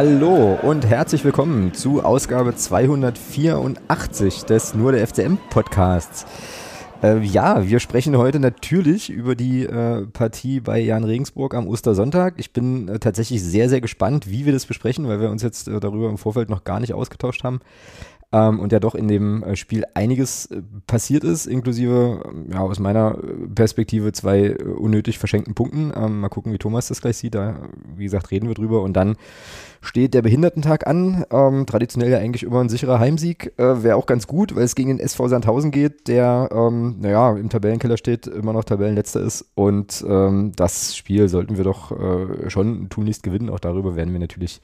Hallo und herzlich willkommen zu Ausgabe 284 des Nur der FCM Podcasts. Äh, ja, wir sprechen heute natürlich über die äh, Partie bei Jan Regensburg am Ostersonntag. Ich bin äh, tatsächlich sehr, sehr gespannt, wie wir das besprechen, weil wir uns jetzt äh, darüber im Vorfeld noch gar nicht ausgetauscht haben ähm, und ja doch in dem äh, Spiel einiges äh, passiert ist, inklusive ähm, ja, aus meiner äh, Perspektive zwei unnötig verschenkten Punkten. Ähm, mal gucken, wie Thomas das gleich sieht. Da, wie gesagt, reden wir drüber. Und dann steht der Behindertentag an. Ähm, traditionell ja eigentlich immer ein sicherer Heimsieg. Äh, Wäre auch ganz gut, weil es gegen den SV Sandhausen geht, der, ähm, naja, im Tabellenkeller steht, immer noch Tabellenletzter ist. Und ähm, das Spiel sollten wir doch äh, schon tunlichst gewinnen. Auch darüber werden wir natürlich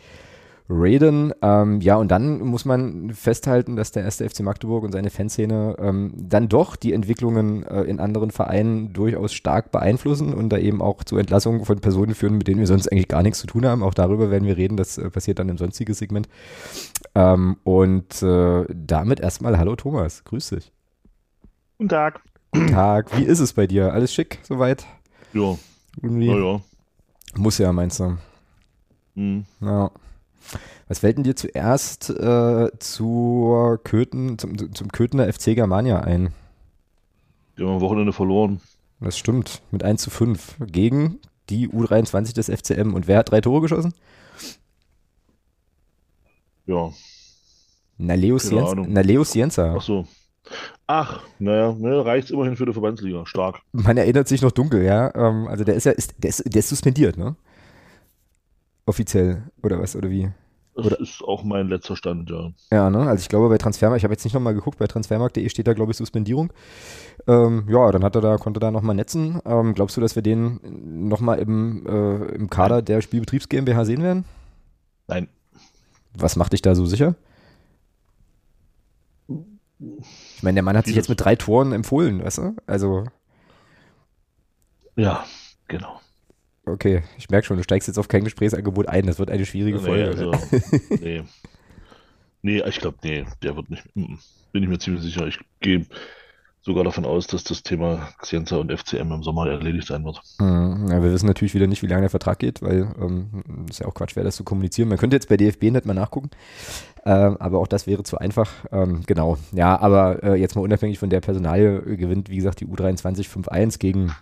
Raiden. Ähm, ja, und dann muss man festhalten, dass der erste FC Magdeburg und seine Fanszene ähm, dann doch die Entwicklungen äh, in anderen Vereinen durchaus stark beeinflussen und da eben auch zu Entlassungen von Personen führen, mit denen wir sonst eigentlich gar nichts zu tun haben. Auch darüber werden wir reden, das äh, passiert dann im sonstigen Segment. Ähm, und äh, damit erstmal Hallo Thomas, grüß dich. Guten Tag. Guten Tag, wie ist es bei dir? Alles schick soweit? Ja. Irgendwie? Ja, ja. Muss ja, meinst du? Hm. Ja. Was fällt denn dir zuerst äh, zur Köthen, zum, zum Köthener FC Germania ein? Haben am Wochenende verloren. Das stimmt, mit 1 zu 5 gegen die U23 des FCM. Und wer hat drei Tore geschossen? Ja. Ahnung. Naleo Cienza. Ach so. Ach, naja, ne, reicht immerhin für die Verbandsliga. Stark. Man erinnert sich noch dunkel, ja. Ähm, also der ist ja, ist, der, ist, der ist suspendiert, ne? Offiziell, oder was, oder wie? Das Oder- ist auch mein letzter Stand, ja. Ja, ne? Also ich glaube bei Transfermarkt, ich habe jetzt nicht nochmal geguckt, bei transfermarkt.de steht da, glaube ich, Suspendierung. Ähm, ja, dann hat er da, konnte er da nochmal netzen. Ähm, glaubst du, dass wir den nochmal im, äh, im Kader der Spielbetriebs GmbH sehen werden? Nein. Was macht dich da so sicher? Ich meine, der Mann hat sich Vieles. jetzt mit drei Toren empfohlen, weißt du? Also, Ja, genau. Okay, ich merke schon, du steigst jetzt auf kein Gesprächsangebot ein. Das wird eine schwierige Nee, Folge. also, nee. Nee, ich glaube, nee, der wird nicht. mm, Bin ich mir ziemlich sicher. Ich gehe sogar davon aus, dass das Thema Xienza und FCM im Sommer erledigt sein wird. Mhm. Ja, wir wissen natürlich wieder nicht, wie lange der Vertrag geht, weil ähm, ist ja auch Quatsch, wäre das zu kommunizieren. Man könnte jetzt bei DFB nicht mal nachgucken, ähm, aber auch das wäre zu einfach. Ähm, genau, ja, aber äh, jetzt mal unabhängig von der Personalie äh, gewinnt, wie gesagt, die U23 5-1 gegen,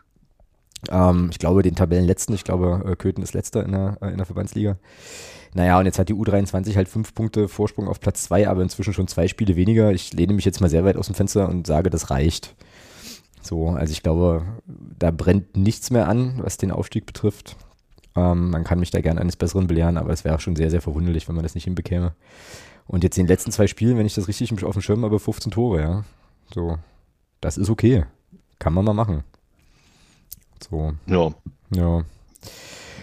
ähm, ich glaube, den Tabellenletzten. Ich glaube, äh, Köthen ist letzter in der, äh, in der Verbandsliga. Naja, und jetzt hat die U23 halt fünf Punkte Vorsprung auf Platz zwei, aber inzwischen schon zwei Spiele weniger. Ich lehne mich jetzt mal sehr weit aus dem Fenster und sage, das reicht. So, also ich glaube, da brennt nichts mehr an, was den Aufstieg betrifft. Ähm, man kann mich da gerne eines Besseren belehren, aber es wäre schon sehr, sehr verwunderlich, wenn man das nicht hinbekäme. Und jetzt in den letzten zwei Spielen, wenn ich das richtig auf dem Schirm habe, 15 Tore, ja. So, das ist okay. Kann man mal machen. So, Ja, ja.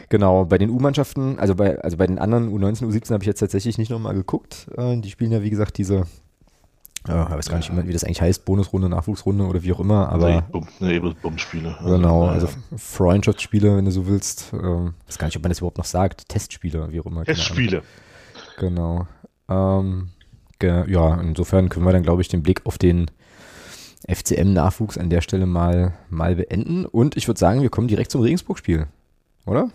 Genau, bei den U-Mannschaften, also bei, also bei den anderen U19, U17 habe ich jetzt tatsächlich nicht nochmal geguckt. Äh, die spielen ja, wie gesagt, diese, äh, ich weiß gar nicht, wie das eigentlich heißt, Bonusrunde, Nachwuchsrunde oder wie auch immer, aber nee, Bum- nee, Bumspiele. genau, also Freundschaftsspiele, wenn du so willst. Ähm, weiß gar nicht, ob man das überhaupt noch sagt. Testspiele, wie auch immer. Testspiele. Genau. Ähm, ja, insofern können wir dann, glaube ich, den Blick auf den FCM-Nachwuchs an der Stelle mal, mal beenden. Und ich würde sagen, wir kommen direkt zum Regensburg-Spiel, oder?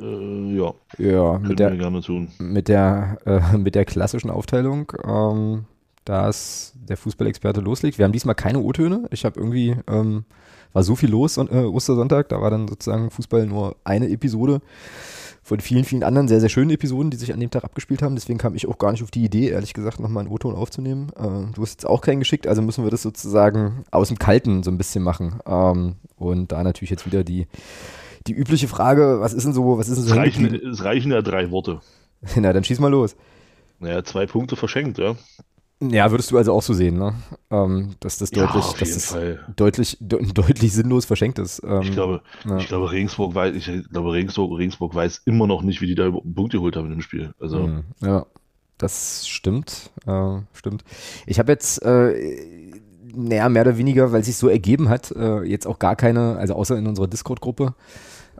Äh, ja, Ja, mit der, gerne tun. mit der, äh, mit der klassischen Aufteilung, ähm, dass der Fußballexperte loslegt. Wir haben diesmal keine O-Töne. Ich habe irgendwie, ähm, war so viel los und, äh, Ostersonntag, da war dann sozusagen Fußball nur eine Episode von vielen, vielen anderen sehr, sehr schönen Episoden, die sich an dem Tag abgespielt haben. Deswegen kam ich auch gar nicht auf die Idee, ehrlich gesagt, nochmal einen O-Ton aufzunehmen. Äh, du hast jetzt auch keinen geschickt, also müssen wir das sozusagen aus dem Kalten so ein bisschen machen. Ähm, und da natürlich jetzt wieder die, die übliche Frage, was ist denn so, was ist denn so Es reichen, es reichen ja drei Worte. Na, dann schieß mal los. Naja, zwei Punkte verschenkt, ja. Ja, würdest du also auch so sehen, ne? Ähm, dass das Ja, deutlich, auf dass das deutlich, de deutlich sinnlos verschenkt ist. Ähm, Ich glaube, ja. ich glaube, Regensburg weiß, ich glaube, Regensburg, Regensburg weiß immer noch nicht, wie die da überhaupt einen Punkt geholt haben in dem Spiel. Also, Mhm. Ja, das stimmt. Äh, stimmt. Ich habe jetzt, äh, naja, mehr oder weniger, weil es sich so ergeben hat, äh, jetzt auch gar keine, also außer in unserer Discord-Gruppe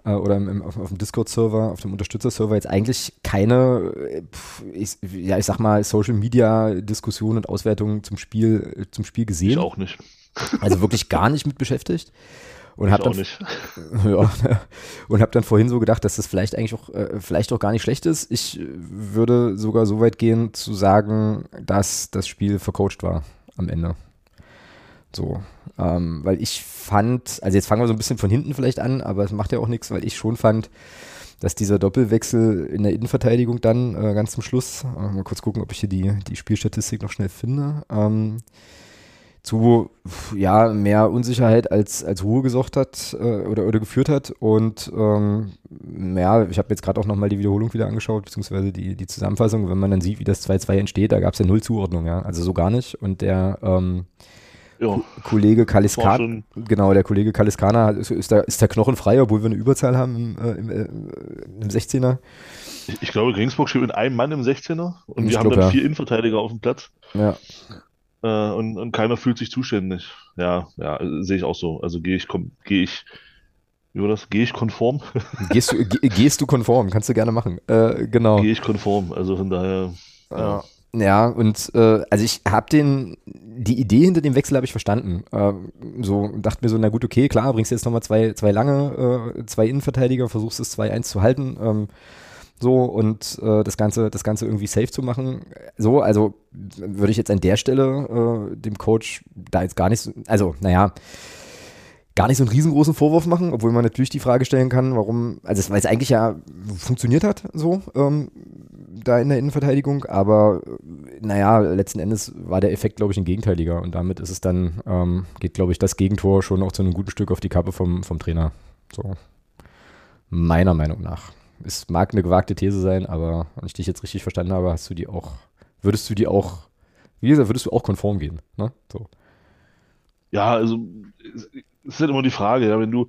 äh, oder im, im, auf, auf dem Discord-Server, auf dem Unterstützer-Server, jetzt eigentlich keine, äh, pf, ich, ja, ich sag mal, Social-Media-Diskussion und Auswertungen zum Spiel, zum Spiel ich gesehen. auch nicht. Also wirklich gar nicht mit beschäftigt. Und habe dann, ja, und hab dann vorhin so gedacht, dass das vielleicht eigentlich auch, äh, vielleicht auch gar nicht schlecht ist. Ich würde sogar so weit gehen zu sagen, dass das Spiel vercoacht war am Ende. So, ähm, weil ich fand, also jetzt fangen wir so ein bisschen von hinten vielleicht an, aber es macht ja auch nichts, weil ich schon fand, dass dieser Doppelwechsel in der Innenverteidigung dann äh, ganz zum Schluss, äh, mal kurz gucken, ob ich hier die, die Spielstatistik noch schnell finde, ähm, zu ja, mehr Unsicherheit als, als Ruhe gesorgt hat äh, oder, oder geführt hat. Und ähm, ja, ich habe jetzt gerade auch nochmal die Wiederholung wieder angeschaut, beziehungsweise die, die Zusammenfassung, wenn man dann sieht, wie das 2-2 entsteht, da gab es ja null Zuordnung, ja. Also so gar nicht. Und der ähm, ja. Kollege Kaliskana, genau, der Kollege Kaliskana ist, ist, da, ist der Knochen frei, obwohl wir eine Überzahl haben im, äh, im, äh, im 16er. Ich, ich, glaube, Regensburg spielt mit einem Mann im 16er und ich wir haben dann ja. vier Innenverteidiger auf dem Platz. Ja. Äh, und, und keiner fühlt sich zuständig. Ja, ja, sehe ich auch so. Also gehe ich, gehe ich, wie war das? Gehe ich konform? Gehst du, gehst du konform? Kannst du gerne machen. Äh, genau. Gehe ich konform. Also von daher. Ja. Ja, und äh, also ich habe den, die Idee hinter dem Wechsel habe ich verstanden. Äh, so dachte mir so, na gut, okay, klar, bringst jetzt nochmal zwei, zwei lange, äh, zwei Innenverteidiger, versuchst es 2-1 zu halten. Ähm, so und äh, das Ganze, das Ganze irgendwie safe zu machen. So, also würde ich jetzt an der Stelle äh, dem Coach da jetzt gar nicht, so, also naja, gar nicht so einen riesengroßen Vorwurf machen, obwohl man natürlich die Frage stellen kann, warum, also weil es eigentlich ja funktioniert hat, so ähm, da in der Innenverteidigung, aber naja, letzten Endes war der Effekt, glaube ich, ein gegenteiliger und damit ist es dann, ähm, geht, glaube ich, das Gegentor schon auch zu einem guten Stück auf die Kappe vom, vom Trainer. So, meiner Meinung nach. Es mag eine gewagte These sein, aber wenn ich dich jetzt richtig verstanden habe, hast du die auch, würdest du die auch, wie gesagt, würdest du auch konform gehen, ne? So. Ja, also es ist halt immer die Frage, ja, wenn du,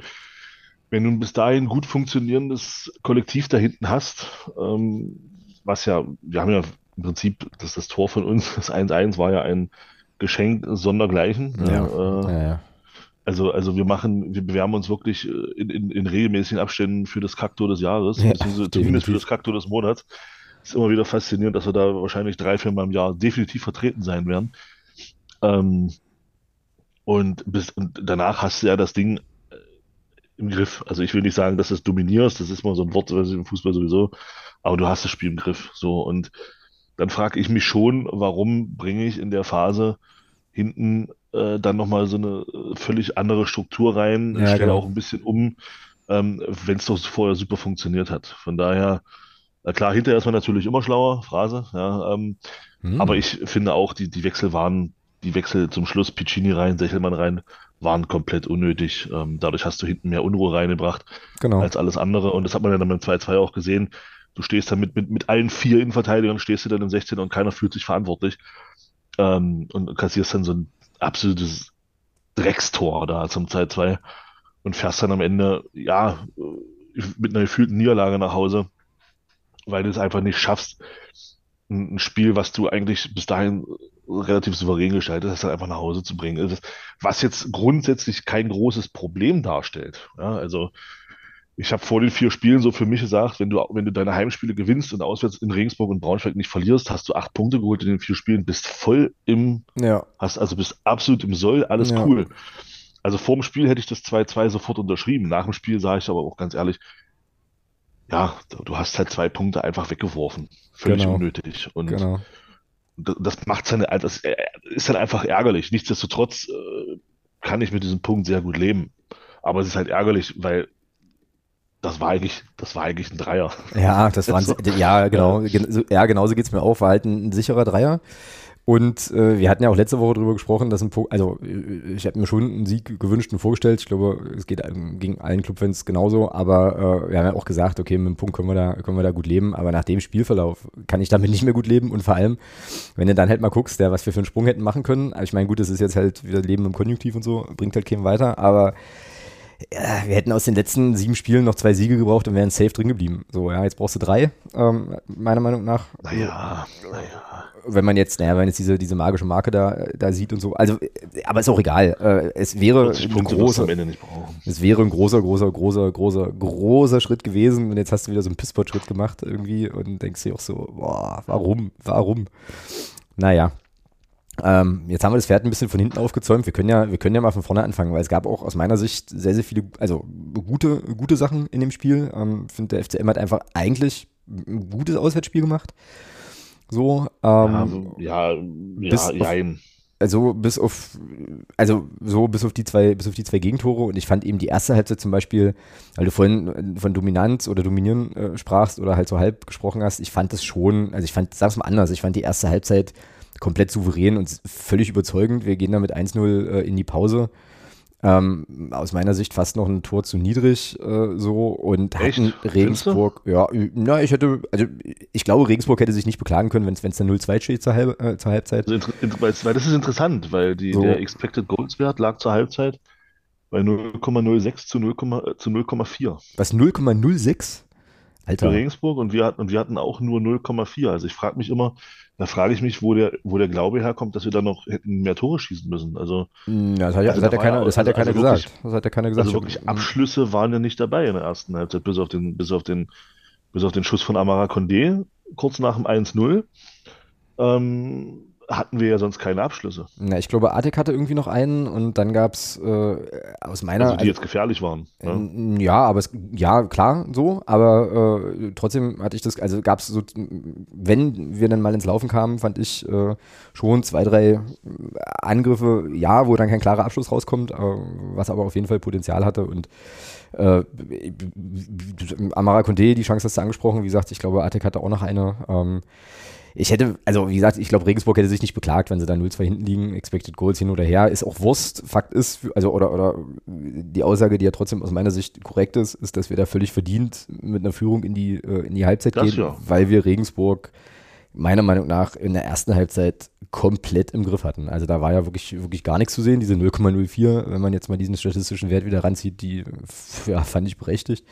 wenn du ein bis dahin gut funktionierendes Kollektiv da hinten hast, ähm, was ja, wir haben ja im Prinzip, das, das Tor von uns, das 1-1 war ja ein Geschenk sondergleichen. Ja, äh, ja, ja. Also, also wir machen, wir bewerben uns wirklich äh, in, in, in regelmäßigen Abständen für das Kaktor des Jahres, ja, zumindest für das Kaktor des Monats. Ist immer wieder faszinierend, dass wir da wahrscheinlich drei, vier Mal im Jahr definitiv vertreten sein werden. Ähm, und, bis, und danach hast du ja das Ding äh, im Griff. Also ich will nicht sagen, dass du es dominierst, das ist mal so ein Wort was im Fußball sowieso, aber du hast das Spiel im Griff. So und dann frage ich mich schon, warum bringe ich in der Phase hinten äh, dann nochmal so eine äh, völlig andere Struktur rein, ja, stelle genau. auch ein bisschen um, ähm, wenn es doch vorher super funktioniert hat. Von daher, na klar, hinterher ist man natürlich immer schlauer, Phrase, ja, ähm, hm. aber ich finde auch, die, die Wechsel waren die Wechsel zum Schluss, Piccini rein, Sechelmann rein, waren komplett unnötig. Ähm, dadurch hast du hinten mehr Unruhe reingebracht genau. als alles andere. Und das hat man ja dann beim 2-2 auch gesehen. Du stehst dann mit, mit, mit allen vier Innenverteidigern, stehst du dann im 16 und keiner fühlt sich verantwortlich. Ähm, und kassierst dann so ein absolutes Dreckstor da zum 2-2 und fährst dann am Ende, ja, mit einer gefühlten Niederlage nach Hause, weil du es einfach nicht schaffst, ein Spiel, was du eigentlich bis dahin relativ souverän gestaltet hast, dann einfach nach Hause zu bringen. Was jetzt grundsätzlich kein großes Problem darstellt. Ja, also ich habe vor den vier Spielen so für mich gesagt, wenn du, wenn du deine Heimspiele gewinnst und auswärts in Regensburg und Braunschweig nicht verlierst, hast du acht Punkte geholt in den vier Spielen, bist voll im, ja. hast also bist absolut im Soll, alles ja. cool. Also vor dem Spiel hätte ich das 2-2 sofort unterschrieben. Nach dem Spiel sage ich aber auch ganz ehrlich, ja, du hast halt zwei Punkte einfach weggeworfen. Völlig genau. unnötig. Und genau. Das macht seine, das äh, ist dann einfach ärgerlich. Nichtsdestotrotz äh, kann ich mit diesem Punkt sehr gut leben. Aber es ist halt ärgerlich, weil das war eigentlich, das war eigentlich ein Dreier. Ja, das war ein, ja, genau, ja, genauso geht's mir auch. War halt ein, ein sicherer Dreier. Und äh, wir hatten ja auch letzte Woche darüber gesprochen, dass ein Punkt, also äh, ich habe mir schon einen Sieg gewünscht und vorgestellt. Ich glaube, es geht gegen allen Clubfans genauso, aber äh, wir haben ja auch gesagt, okay, mit dem Punkt können wir da, können wir da gut leben, aber nach dem Spielverlauf kann ich damit nicht mehr gut leben und vor allem, wenn du dann halt mal guckst, der, was wir für einen Sprung hätten machen können. Also ich meine, gut, das ist jetzt halt wieder Leben im Konjunktiv und so, bringt halt keinen weiter, aber ja, wir hätten aus den letzten sieben Spielen noch zwei Siege gebraucht und wären safe drin geblieben. So, ja, jetzt brauchst du drei, ähm, meiner Meinung nach. Naja, naja wenn man jetzt, naja, wenn man jetzt diese, diese magische Marke da, da sieht und so. Also, aber ist auch egal. Äh, es wäre ein großer, es wäre ein großer, großer, großer, großer, großer Schritt gewesen. Und jetzt hast du wieder so einen Pisspot-Schritt gemacht irgendwie und denkst dir auch so, boah, warum, warum? Naja. Ähm, jetzt haben wir das Pferd ein bisschen von hinten aufgezäumt. Wir können ja, wir können ja mal von vorne anfangen, weil es gab auch aus meiner Sicht sehr, sehr viele, also gute, gute Sachen in dem Spiel. Ähm, ich finde, der FCM hat einfach eigentlich ein gutes Auswärtsspiel gemacht. So, ähm, ja, ja, bis ja, auf, also bis auf, also so bis auf die zwei, bis auf die zwei Gegentore und ich fand eben die erste Halbzeit zum Beispiel, weil du vorhin von Dominanz oder Dominieren äh, sprachst oder halt so halb gesprochen hast, ich fand das schon, also ich fand, sag's mal anders, ich fand die erste Halbzeit komplett souverän und völlig überzeugend. Wir gehen da mit 1-0 äh, in die Pause. Ähm, aus meiner Sicht fast noch ein Tor zu niedrig äh, so und Echt? hatten Regensburg, ja, na, ich hätte, also ich glaube, Regensburg hätte sich nicht beklagen können, wenn es dann 0-2 steht zur, Halb, äh, zur Halbzeit. Also, weil das ist interessant, weil die, so. der Expected Goals Wert lag zur Halbzeit bei 0,06 zu 0,4. Was 0,06? Alter. Für Regensburg und wir hatten, und wir hatten auch nur 0,4. Also ich frage mich immer, da frage ich mich, wo der, wo der Glaube herkommt, dass wir da noch hätten mehr Tore schießen müssen. Also, hm, ja, das hat ja, also das hat ja keiner, das hat ja keiner also gesagt. Wirklich, das hat ja keiner gesagt. Also wirklich Abschlüsse waren ja nicht dabei in der ersten Halbzeit, bis auf den, bis auf den, bis auf den Schuss von Amara Condé, kurz nach dem 1-0. Ähm, hatten wir ja sonst keine Abschlüsse. Na, ich glaube, Artek hatte irgendwie noch einen und dann gab es äh, aus meiner. Also die jetzt gefährlich waren. Ne? Ja, aber es, ja, klar, so, aber äh, trotzdem hatte ich das, also gab es so, wenn wir dann mal ins Laufen kamen, fand ich äh, schon zwei, drei Angriffe, ja, wo dann kein klarer Abschluss rauskommt, äh, was aber auf jeden Fall Potenzial hatte und äh, Amara Condé, die Chance hast du angesprochen, wie gesagt, ich glaube, Artek hatte auch noch eine. Ähm, ich hätte, also wie gesagt, ich glaube, Regensburg hätte sich nicht beklagt, wenn sie da 0-2 hinten liegen, Expected Goals hin oder her, ist auch Wurst. Fakt ist, also oder, oder die Aussage, die ja trotzdem aus meiner Sicht korrekt ist, ist, dass wir da völlig verdient mit einer Führung in die, äh, in die Halbzeit das gehen, ja. weil wir Regensburg meiner Meinung nach in der ersten Halbzeit komplett im Griff hatten. Also da war ja wirklich, wirklich gar nichts zu sehen. Diese 0,04, wenn man jetzt mal diesen statistischen Wert wieder ranzieht, die ja, fand ich berechtigt.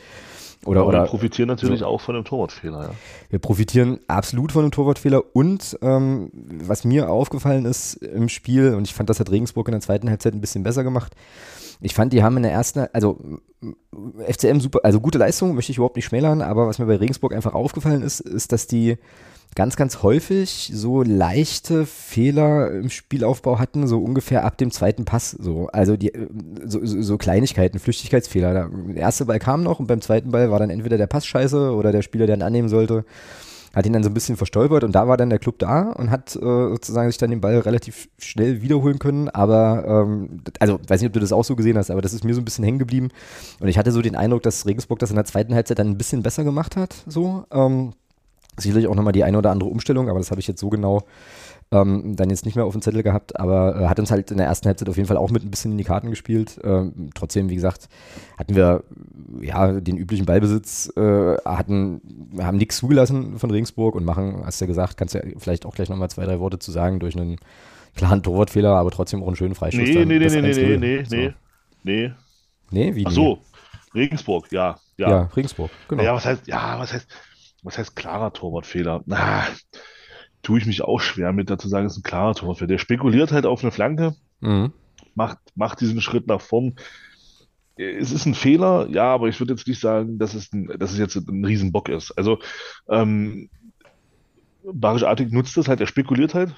Oder, oder, wir profitieren natürlich so. auch von dem Torwartfehler. Ja. Wir profitieren absolut von dem Torwartfehler und ähm, was mir aufgefallen ist im Spiel, und ich fand, das hat Regensburg in der zweiten Halbzeit ein bisschen besser gemacht. Ich fand, die haben in der ersten, also FCM super, also gute Leistung, möchte ich überhaupt nicht schmälern, aber was mir bei Regensburg einfach aufgefallen ist, ist, dass die ganz, ganz häufig so leichte Fehler im Spielaufbau hatten, so ungefähr ab dem zweiten Pass. So. Also die, so, so Kleinigkeiten, Flüchtigkeitsfehler. Der erste Ball kam noch und beim zweiten Ball war dann entweder der Pass scheiße oder der Spieler, der ihn annehmen sollte, hat ihn dann so ein bisschen verstolpert und da war dann der Club da und hat äh, sozusagen sich dann den Ball relativ schnell wiederholen können. Aber, ähm, also weiß nicht, ob du das auch so gesehen hast, aber das ist mir so ein bisschen hängen geblieben. Und ich hatte so den Eindruck, dass Regensburg das in der zweiten Halbzeit dann ein bisschen besser gemacht hat. So. Ähm, Sicherlich auch nochmal die eine oder andere Umstellung, aber das habe ich jetzt so genau ähm, dann jetzt nicht mehr auf dem Zettel gehabt, aber äh, hat uns halt in der ersten Halbzeit auf jeden Fall auch mit ein bisschen in die Karten gespielt. Ähm, trotzdem, wie gesagt, hatten wir ja den üblichen Ballbesitz, äh, hatten, haben nichts zugelassen von Regensburg und machen, hast du ja gesagt, kannst ja vielleicht auch gleich nochmal zwei, drei Worte zu sagen, durch einen klaren Torwartfehler, aber trotzdem auch einen schönen Freischuss. Nee, nee, nee, nee, nee, nee, so. nee, nee. Nee, wie? Ach so, Regensburg, ja. Ja, ja Regensburg, genau. Ja, was heißt, ja, was heißt, was heißt klarer Torwartfehler? Na, tue ich mich auch schwer mit dazu sagen, es ist ein klarer Torwartfehler. Der spekuliert halt auf eine Flanke, mhm. macht, macht diesen Schritt nach vorn. Es ist ein Fehler, ja, aber ich würde jetzt nicht sagen, dass es, ein, dass es jetzt ein Riesenbock ist. Also, ähm, Barisch Artig nutzt das halt, er spekuliert halt,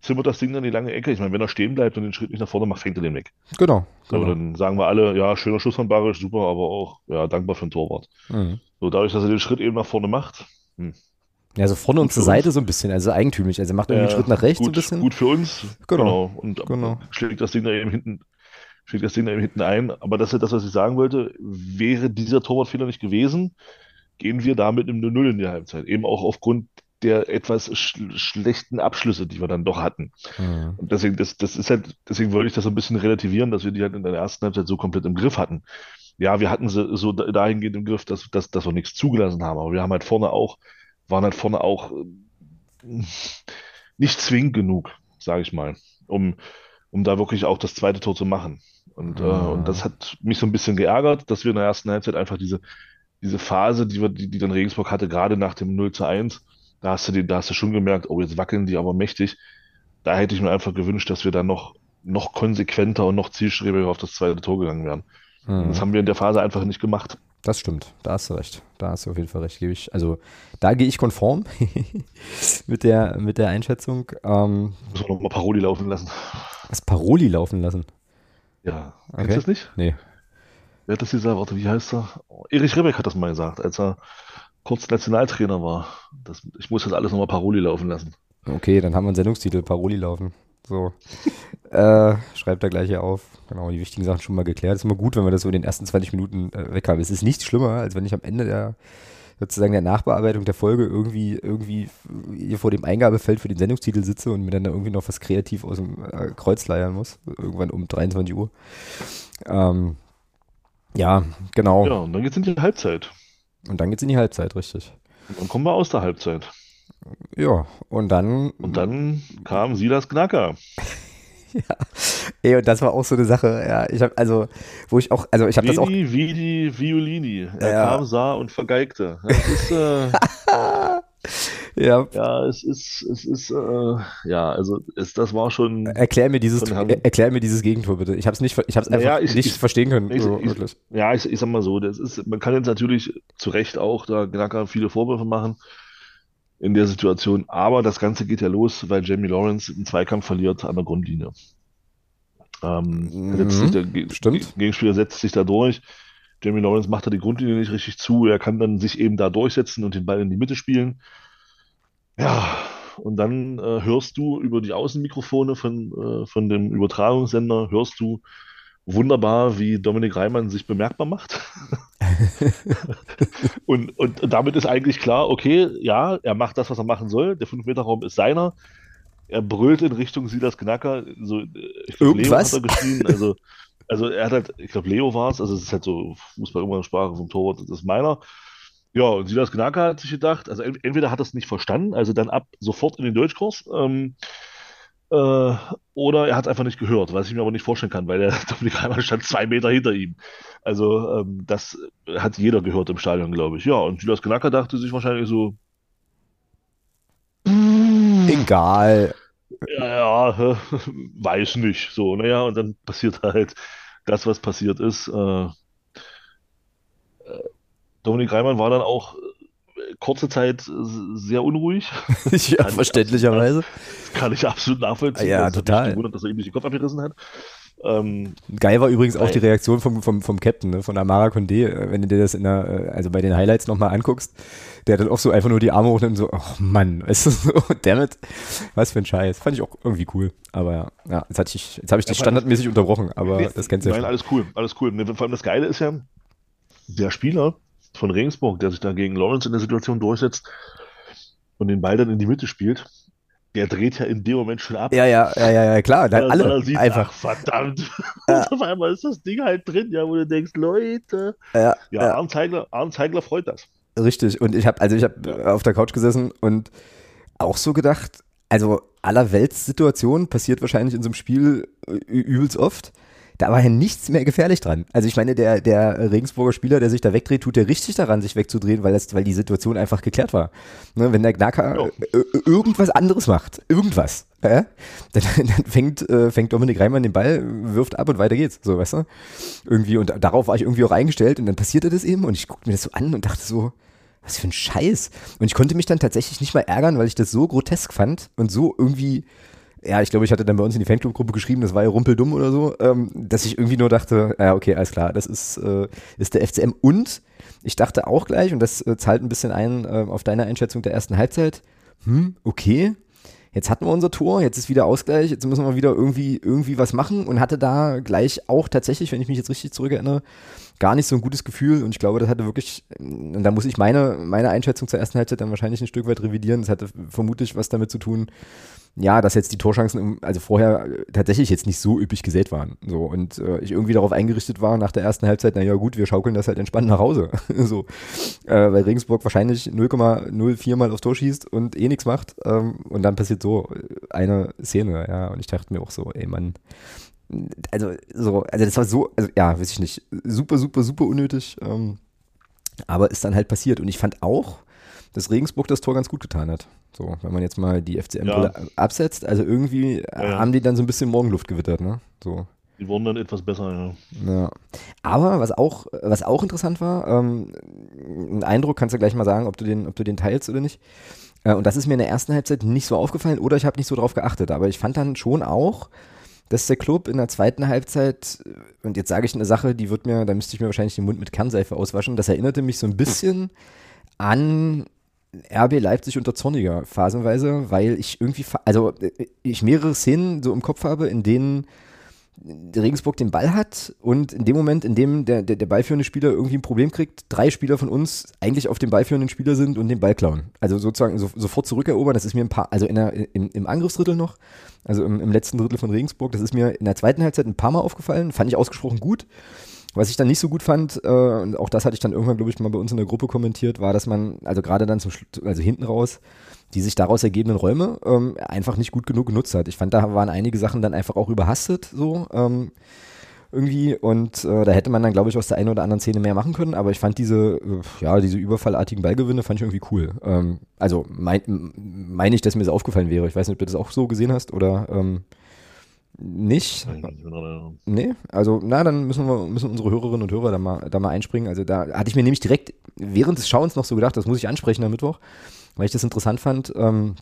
zimmert das Ding dann in die lange Ecke. Ich meine, wenn er stehen bleibt und den Schritt nicht nach vorne macht, fängt er den weg. Genau. genau. Dann sagen wir alle, ja, schöner Schuss von Barisch, super, aber auch, ja, dankbar für den Torwart. Mhm. So, dadurch, dass er den Schritt eben nach vorne macht. Hm. Ja, so vorne und zur Seite so ein bisschen, also eigentümlich. Also er macht irgendwie einen Schritt nach rechts gut, ein bisschen. Gut für uns. Genau. genau. Und genau. schlägt das Ding da eben hinten, schlägt das Ding da eben hinten ein. Aber das ist das, was ich sagen wollte. Wäre dieser Torwartfehler nicht gewesen, gehen wir da mit einem 0 in die Halbzeit. Eben auch aufgrund der etwas sch schlechten Abschlüsse, die wir dann doch hatten. Mhm. Und deswegen, das, das ist halt, deswegen wollte ich das so ein bisschen relativieren, dass wir die halt in der ersten Halbzeit so komplett im Griff hatten ja, wir hatten sie so dahingehend im Griff, dass, dass, dass wir nichts zugelassen haben. Aber wir haben halt vorne auch, waren halt vorne auch äh, nicht zwingend genug, sage ich mal, um, um da wirklich auch das zweite Tor zu machen. Und, mhm. äh, und das hat mich so ein bisschen geärgert, dass wir in der ersten Halbzeit einfach diese, diese Phase, die, wir, die, die dann Regensburg hatte, gerade nach dem 0 zu 1, da hast du, die, da hast du schon gemerkt, oh, jetzt wackeln die aber mächtig. Da hätte ich mir einfach gewünscht, dass wir dann noch, noch konsequenter und noch zielstrebiger auf das zweite Tor gegangen wären. Mhm. Das haben wir in der Phase einfach nicht gemacht. Das stimmt, da hast du recht. Da hast du auf jeden Fall recht. Gebe ich, also da gehe ich konform mit, der, mit der Einschätzung. Ähm, Müssen wir nochmal Paroli laufen lassen. Das Paroli laufen lassen? Ja. Okay. Kennst du das nicht? Nee. Wer hat das gesagt? Warte, wie heißt er? Oh, Erich Rebeck hat das mal gesagt, als er kurz Nationaltrainer war. Das, ich muss das alles nochmal Paroli laufen lassen. Okay, dann haben wir einen Sendungstitel, Paroli laufen. So. äh, schreibt er gleich hier auf. Genau, die wichtigen Sachen schon mal geklärt. Ist immer gut, wenn wir das so in den ersten 20 Minuten äh, weg haben. Es ist nichts schlimmer, als wenn ich am Ende der sozusagen der Nachbearbeitung der Folge irgendwie, irgendwie hier vor dem Eingabefeld für den Sendungstitel sitze und mir dann da irgendwie noch was kreativ aus dem äh, Kreuz leiern muss. Irgendwann um 23 Uhr. Ähm, ja, genau. Ja, und dann geht's in die Halbzeit. Und dann geht's in die Halbzeit, richtig. Und dann kommen wir aus der Halbzeit. Ja, und dann. Und dann kam Silas Knacker. ja. Ey, und das war auch so eine Sache, ja. Ich habe also, wo ich auch, also ich habe das auch. Wie die Violini. Er ja. kam, sah und vergeigte. Das ist, äh, ja. Ja, es ist, es ist, äh, ja, also es, das war schon. Erklär mir dieses, erklär mir dieses Gegentor bitte. Ich habe es nicht, ich habe es einfach ja, ich, nicht ich, verstehen können. Ich, so, ja, ich, ich sag mal so, das ist, man kann jetzt natürlich zu Recht auch da Knacker viele Vorwürfe machen in der Situation. Aber das Ganze geht ja los, weil Jamie Lawrence einen Zweikampf verliert an der Grundlinie. Ähm, mhm, der stimmt. Gegenspieler setzt sich da durch. Jamie Lawrence macht da die Grundlinie nicht richtig zu. Er kann dann sich eben da durchsetzen und den Ball in die Mitte spielen. Ja, und dann äh, hörst du über die Außenmikrofone von, äh, von dem Übertragungssender, hörst du wunderbar, wie Dominik Reimann sich bemerkbar macht. und, und damit ist eigentlich klar, okay, ja, er macht das, was er machen soll. Der 5-Meter-Raum ist seiner. Er brüllt in Richtung Silas Knacker. So, ich glaub, Leo hat er geschrien. Also, also er hat halt, ich glaube, Leo war es. Also es ist halt so Fußball-Sprache vom Torwart, das ist meiner. Ja, und Silas Knacker hat sich gedacht, also entweder hat er es nicht verstanden, also dann ab sofort in den Deutschkurs. Ähm, äh, oder er hat es einfach nicht gehört, was ich mir aber nicht vorstellen kann, weil der Dominik Heimann stand zwei Meter hinter ihm. Also ähm, das hat jeder gehört im Stadion, glaube ich. Ja, und Julius Knacker dachte sich wahrscheinlich so, egal. Ja, ja, weiß nicht. So, naja, und dann passiert halt das, was passiert ist. Äh, äh Dominik Reimann war dann auch kurze Zeit sehr unruhig. ja, verständlicherweise. Das kann ich absolut nachvollziehen. Ja, total. Ich gewundert, dass er ihm nicht den Kopf abgerissen hat. Ähm, Geil war übrigens auch die Reaktion vom, vom, vom Captain, ne, von Amara Condé, äh, wenn du dir das in der, äh, also bei den Highlights nochmal anguckst, der hat dann auch so einfach nur die Arme hoch und so, ach oh Mann, weißt du, so, damit, was für ein Scheiß. Fand ich auch irgendwie cool. Aber ja, ja jetzt, hatte ich, jetzt habe ich dich standardmäßig unterbrochen, aber nee, das kennst du ja Nein, alles cool, alles cool. Vor allem das Geile ist ja, der Spieler, von Regensburg, der sich da gegen Lawrence in der Situation durchsetzt und den Ball dann in die Mitte spielt, der dreht ja in dem Moment schon ab. Ja, ja, ja, ja, klar. Dann alle sieht, einfach. Ach, verdammt. Ja. Und auf einmal ist das Ding halt drin, ja, wo du denkst, Leute. Ja, ja, ja. Arne, Zeigler, Arne Zeigler freut das. Richtig. Und ich habe, also ich habe ja. auf der Couch gesessen und auch so gedacht, also aller Weltssituation passiert wahrscheinlich in so einem Spiel übelst oft da war ja nichts mehr gefährlich dran. Also ich meine, der, der Regensburger Spieler, der sich da wegdreht, tut ja richtig daran, sich wegzudrehen, weil, das, weil die Situation einfach geklärt war. Ne, wenn der Gnaka ja. irgendwas anderes macht, irgendwas, äh, dann, dann fängt, äh, fängt Dominik Reimann den Ball, wirft ab und weiter geht's. So, weißt du? Irgendwie, und darauf war ich irgendwie auch eingestellt und dann passierte das eben und ich guckte mir das so an und dachte so, was für ein Scheiß. Und ich konnte mich dann tatsächlich nicht mal ärgern, weil ich das so grotesk fand und so irgendwie ja, ich glaube, ich hatte dann bei uns in die Fanclub-Gruppe geschrieben, das war ja rumpeldumm oder so, ähm, dass ich irgendwie nur dachte, ja, okay, alles klar, das ist, äh, ist der FCM. Und ich dachte auch gleich, und das äh, zahlt ein bisschen ein äh, auf deine Einschätzung der ersten Halbzeit, hm, okay, jetzt hatten wir unser Tor, jetzt ist wieder Ausgleich, jetzt müssen wir wieder irgendwie, irgendwie was machen und hatte da gleich auch tatsächlich, wenn ich mich jetzt richtig zurückerinnere, gar nicht so ein gutes Gefühl und ich glaube, das hatte wirklich, und da muss ich meine, meine Einschätzung zur ersten Halbzeit dann wahrscheinlich ein Stück weit revidieren, das hatte vermutlich was damit zu tun, ja, dass jetzt die Torchancen, also vorher äh, tatsächlich jetzt nicht so üppig gesät waren. So, und äh, ich irgendwie darauf eingerichtet war nach der ersten Halbzeit, naja gut, wir schaukeln das halt entspannt nach Hause. so, äh, weil Regensburg wahrscheinlich 0,04 mal aufs Tor schießt und eh nichts macht. Ähm, und dann passiert so eine Szene, ja. Und ich dachte mir auch so, ey Mann, also so, also das war so, also ja, weiß ich nicht, super, super, super unnötig. Ähm, aber ist dann halt passiert. Und ich fand auch, dass Regensburg das Tor ganz gut getan hat. So, wenn man jetzt mal die FCM ja. absetzt, also irgendwie ja. haben die dann so ein bisschen Morgenluft gewittert, ne? So. Die wurden dann etwas besser, ja. ja. Aber was auch, was auch interessant war, ähm, ein Eindruck kannst du gleich mal sagen, ob du den, ob du den teilst oder nicht. Äh, und das ist mir in der ersten Halbzeit nicht so aufgefallen oder ich habe nicht so drauf geachtet. Aber ich fand dann schon auch, dass der Club in der zweiten Halbzeit, und jetzt sage ich eine Sache, die wird mir, da müsste ich mir wahrscheinlich den Mund mit Kernseife auswaschen, das erinnerte mich so ein bisschen an RB Leipzig unter Zorniger phasenweise, weil ich irgendwie, also ich mehrere Szenen so im Kopf habe, in denen Regensburg den Ball hat und in dem Moment, in dem der, der, der ballführende Spieler irgendwie ein Problem kriegt, drei Spieler von uns eigentlich auf dem ballführenden Spieler sind und den Ball klauen. Also sozusagen so, sofort zurückerobern, das ist mir ein paar, also in der, im, im Angriffsdrittel noch, also im, im letzten Drittel von Regensburg, das ist mir in der zweiten Halbzeit ein paar Mal aufgefallen, fand ich ausgesprochen gut. Was ich dann nicht so gut fand, äh, und auch das hatte ich dann irgendwann, glaube ich, mal bei uns in der Gruppe kommentiert, war, dass man, also gerade dann zum also hinten raus, die sich daraus ergebenden Räume ähm, einfach nicht gut genug genutzt hat. Ich fand, da waren einige Sachen dann einfach auch überhastet, so ähm, irgendwie. Und äh, da hätte man dann, glaube ich, aus der einen oder anderen Szene mehr machen können. Aber ich fand diese, äh, ja, diese überfallartigen Ballgewinne fand ich irgendwie cool. Ähm, also meine mein ich, dass mir das aufgefallen wäre. Ich weiß nicht, ob du das auch so gesehen hast oder ähm, nicht? Nee, also na, dann müssen wir müssen unsere Hörerinnen und Hörer da mal, da mal einspringen. Also da hatte ich mir nämlich direkt während des Schauens noch so gedacht, das muss ich ansprechen am Mittwoch, weil ich das interessant fand. Ähm,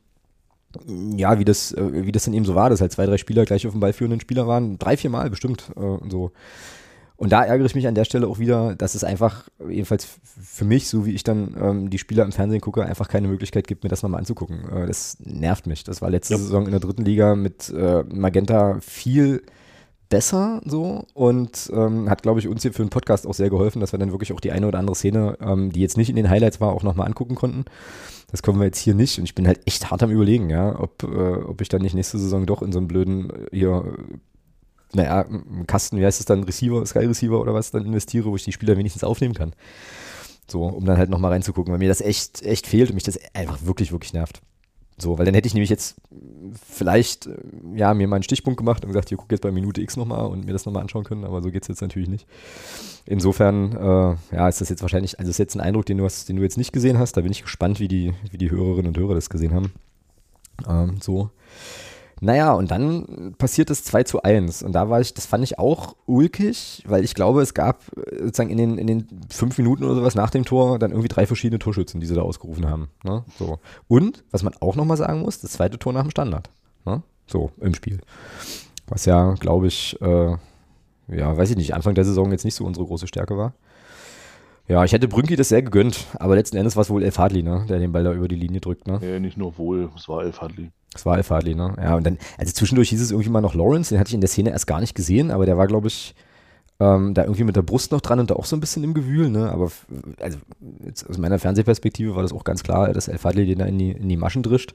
ja, wie das, äh, wie das dann eben so war, dass halt zwei, drei Spieler gleich auf dem Ball führenden Spieler waren. Drei, vier Mal bestimmt äh, und so. Und da ärgere ich mich an der Stelle auch wieder, dass es einfach, jedenfalls für mich, so wie ich dann ähm, die Spieler im Fernsehen gucke, einfach keine Möglichkeit gibt, mir das nochmal anzugucken. Äh, das nervt mich. Das war letzte ja. Saison in der dritten Liga mit äh, Magenta viel besser so und ähm, hat, glaube ich, uns hier für den Podcast auch sehr geholfen, dass wir dann wirklich auch die eine oder andere Szene, ähm, die jetzt nicht in den Highlights war, auch nochmal angucken konnten. Das können wir jetzt hier nicht und ich bin halt echt hart am überlegen, ja, ob, äh, ob ich dann nicht nächste Saison doch in so einen blöden äh, hier naja, Kasten, wie heißt es dann, Receiver, Sky Receiver oder was, dann investiere, wo ich die Spieler wenigstens aufnehmen kann. So, um dann halt nochmal reinzugucken, weil mir das echt, echt fehlt und mich das einfach wirklich, wirklich nervt. So, weil dann hätte ich nämlich jetzt vielleicht, äh, ja, mir mal einen Stichpunkt gemacht und gesagt, hier guck jetzt bei Minute X nochmal und mir das nochmal anschauen können, aber so geht es jetzt natürlich nicht. Insofern, äh, ja, ist das jetzt wahrscheinlich, also ist jetzt ein Eindruck, den du hast, den du jetzt nicht gesehen hast. Da bin ich gespannt, wie die, wie die Hörerinnen und Hörer das gesehen haben. Ähm, so. Naja, und dann passiert es 2 zu 1. Und da war ich, das fand ich auch ulkig, weil ich glaube, es gab äh, sozusagen in den, in den fünf Minuten oder sowas nach dem Tor dann irgendwie drei verschiedene Torschützen, die sie da ausgerufen haben. Ne? So. Und, was man auch nochmal sagen muss, das zweite Tor nach dem Standard. Ne? So, im Spiel. Was ja, glaube ich, äh, ja, weiß ich nicht, Anfang der Saison jetzt nicht so unsere große Stärke war. Ja, ich hätte Brünki das sehr gegönnt, aber letzten Endes war es wohl El Fadli, ne, der den Ball da über die Linie drückt. Ne? Ja, nicht nur wohl, es war El Fadli. Das war Alpha Adli, ne? Ja, und dann, also zwischendurch hieß es irgendwie mal noch Lawrence, den hatte ich in der Szene erst gar nicht gesehen, aber der war, glaube ich, ähm, da irgendwie mit der Brust noch dran und da auch so ein bisschen im Gewühl, ne? Aber also jetzt aus meiner Fernsehperspektive war das auch ganz klar, dass El Fadli den da in die, in die Maschen drischt.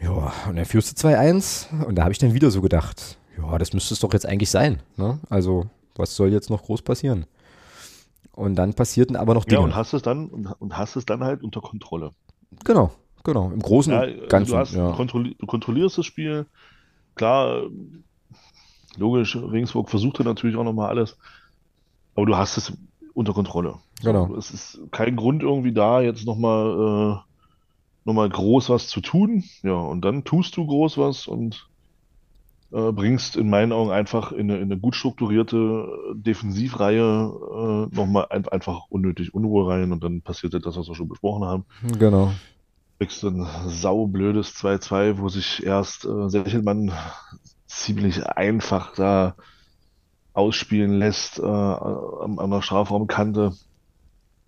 Ja, und er führte 2-1 und da habe ich dann wieder so gedacht, ja, das müsste es doch jetzt eigentlich sein, ne? Also, was soll jetzt noch groß passieren? Und dann passierten aber noch Dinge. Ja, und hast es dann und hast es dann halt unter Kontrolle. Genau, Genau, im Großen ja, und Ganzen. Du, hast, ja. kontrolli du kontrollierst das Spiel. Klar, logisch, Regensburg versuchte natürlich auch nochmal alles, aber du hast es unter Kontrolle. Genau. So, es ist kein Grund irgendwie da, jetzt nochmal äh, noch groß was zu tun. Ja, und dann tust du groß was und äh, bringst in meinen Augen einfach in eine, in eine gut strukturierte Defensivreihe äh, nochmal ein, einfach unnötig Unruhe rein und dann passiert das, was wir schon besprochen haben. Genau kriegst du ein saublödes 2-2, wo sich erst äh, Sechelmann ziemlich einfach da ausspielen lässt äh, an, an der Strafraumkante.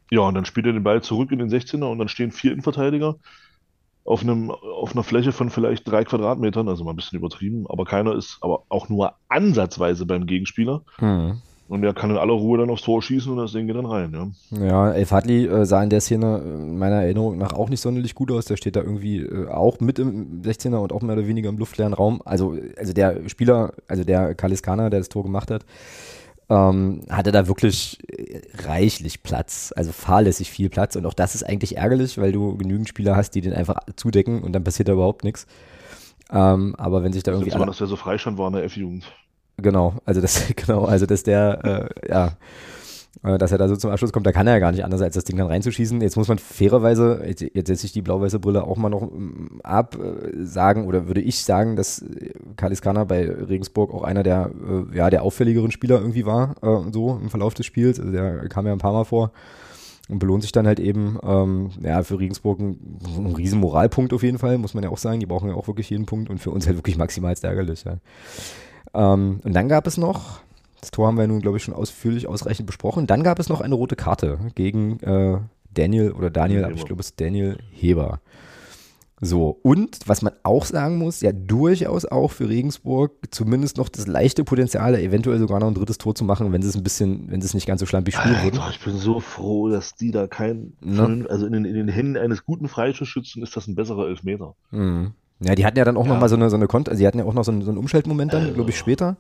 Ja, und dann spielt er den Ball zurück in den 16er und dann stehen vier Innenverteidiger auf einem auf einer Fläche von vielleicht drei Quadratmetern, also mal ein bisschen übertrieben, aber keiner ist aber auch nur ansatzweise beim Gegenspieler. Mhm. Und er kann in aller Ruhe dann aufs Tor schießen und das Ding geht dann rein, ja. Ja, El Fadli äh, sah in der Szene äh, meiner Erinnerung nach auch nicht sonderlich gut aus. Der steht da irgendwie äh, auch mit im 16er und auch mehr oder weniger im luftleeren Raum. Also, also der Spieler, also der Kaliskaner, der das Tor gemacht hat, ähm, hatte da wirklich reichlich Platz, also fahrlässig viel Platz. Und auch das ist eigentlich ärgerlich, weil du genügend Spieler hast, die den einfach zudecken und dann passiert da überhaupt nichts. Ähm, aber wenn sich da irgendwie. Das war, dass der so freistand war in der F-Jugend. Genau, also das, genau, also dass der, äh, ja, äh, dass er da so zum Abschluss kommt, da kann er ja gar nicht anders, als das Ding dann reinzuschießen. Jetzt muss man fairerweise, jetzt, jetzt setze ich die blau-weiße Brille auch mal noch ähm, ab, äh, sagen, oder würde ich sagen, dass äh, Kaliskana bei Regensburg auch einer der, äh, ja, der auffälligeren Spieler irgendwie war, so im Verlauf des Spiels. Also der kam ja ein paar Mal vor und belohnt sich dann halt eben, ähm, ja, für Regensburg ein, ein riesen Moralpunkt auf jeden Fall, muss man ja auch sagen. Die brauchen ja auch wirklich jeden Punkt und für uns halt wirklich maximal ärgerlich, ja. Ähm, und dann gab es noch, das Tor haben wir nun, glaube ich, schon ausführlich, ausreichend besprochen. Dann gab es noch eine rote Karte gegen äh, Daniel oder Daniel, aber ich glaube, es ist Daniel Heber. So, und was man auch sagen muss, ja durchaus auch für Regensburg zumindest noch das leichte Potenzial, eventuell sogar noch ein drittes Tor zu machen, wenn sie es ein bisschen, wenn sie es nicht ganz so schlampig spielen würden. Ich bin so froh, dass die da kein, ne? also in den, in den Händen eines guten Freistoßschützen ist das ein besserer Elfmeter. Mhm. Ja, die hatten ja dann auch ja. nochmal so eine, so eine Kont also die hatten ja auch noch so einen, so einen Umschaltmoment dann, also. glaube ich, später.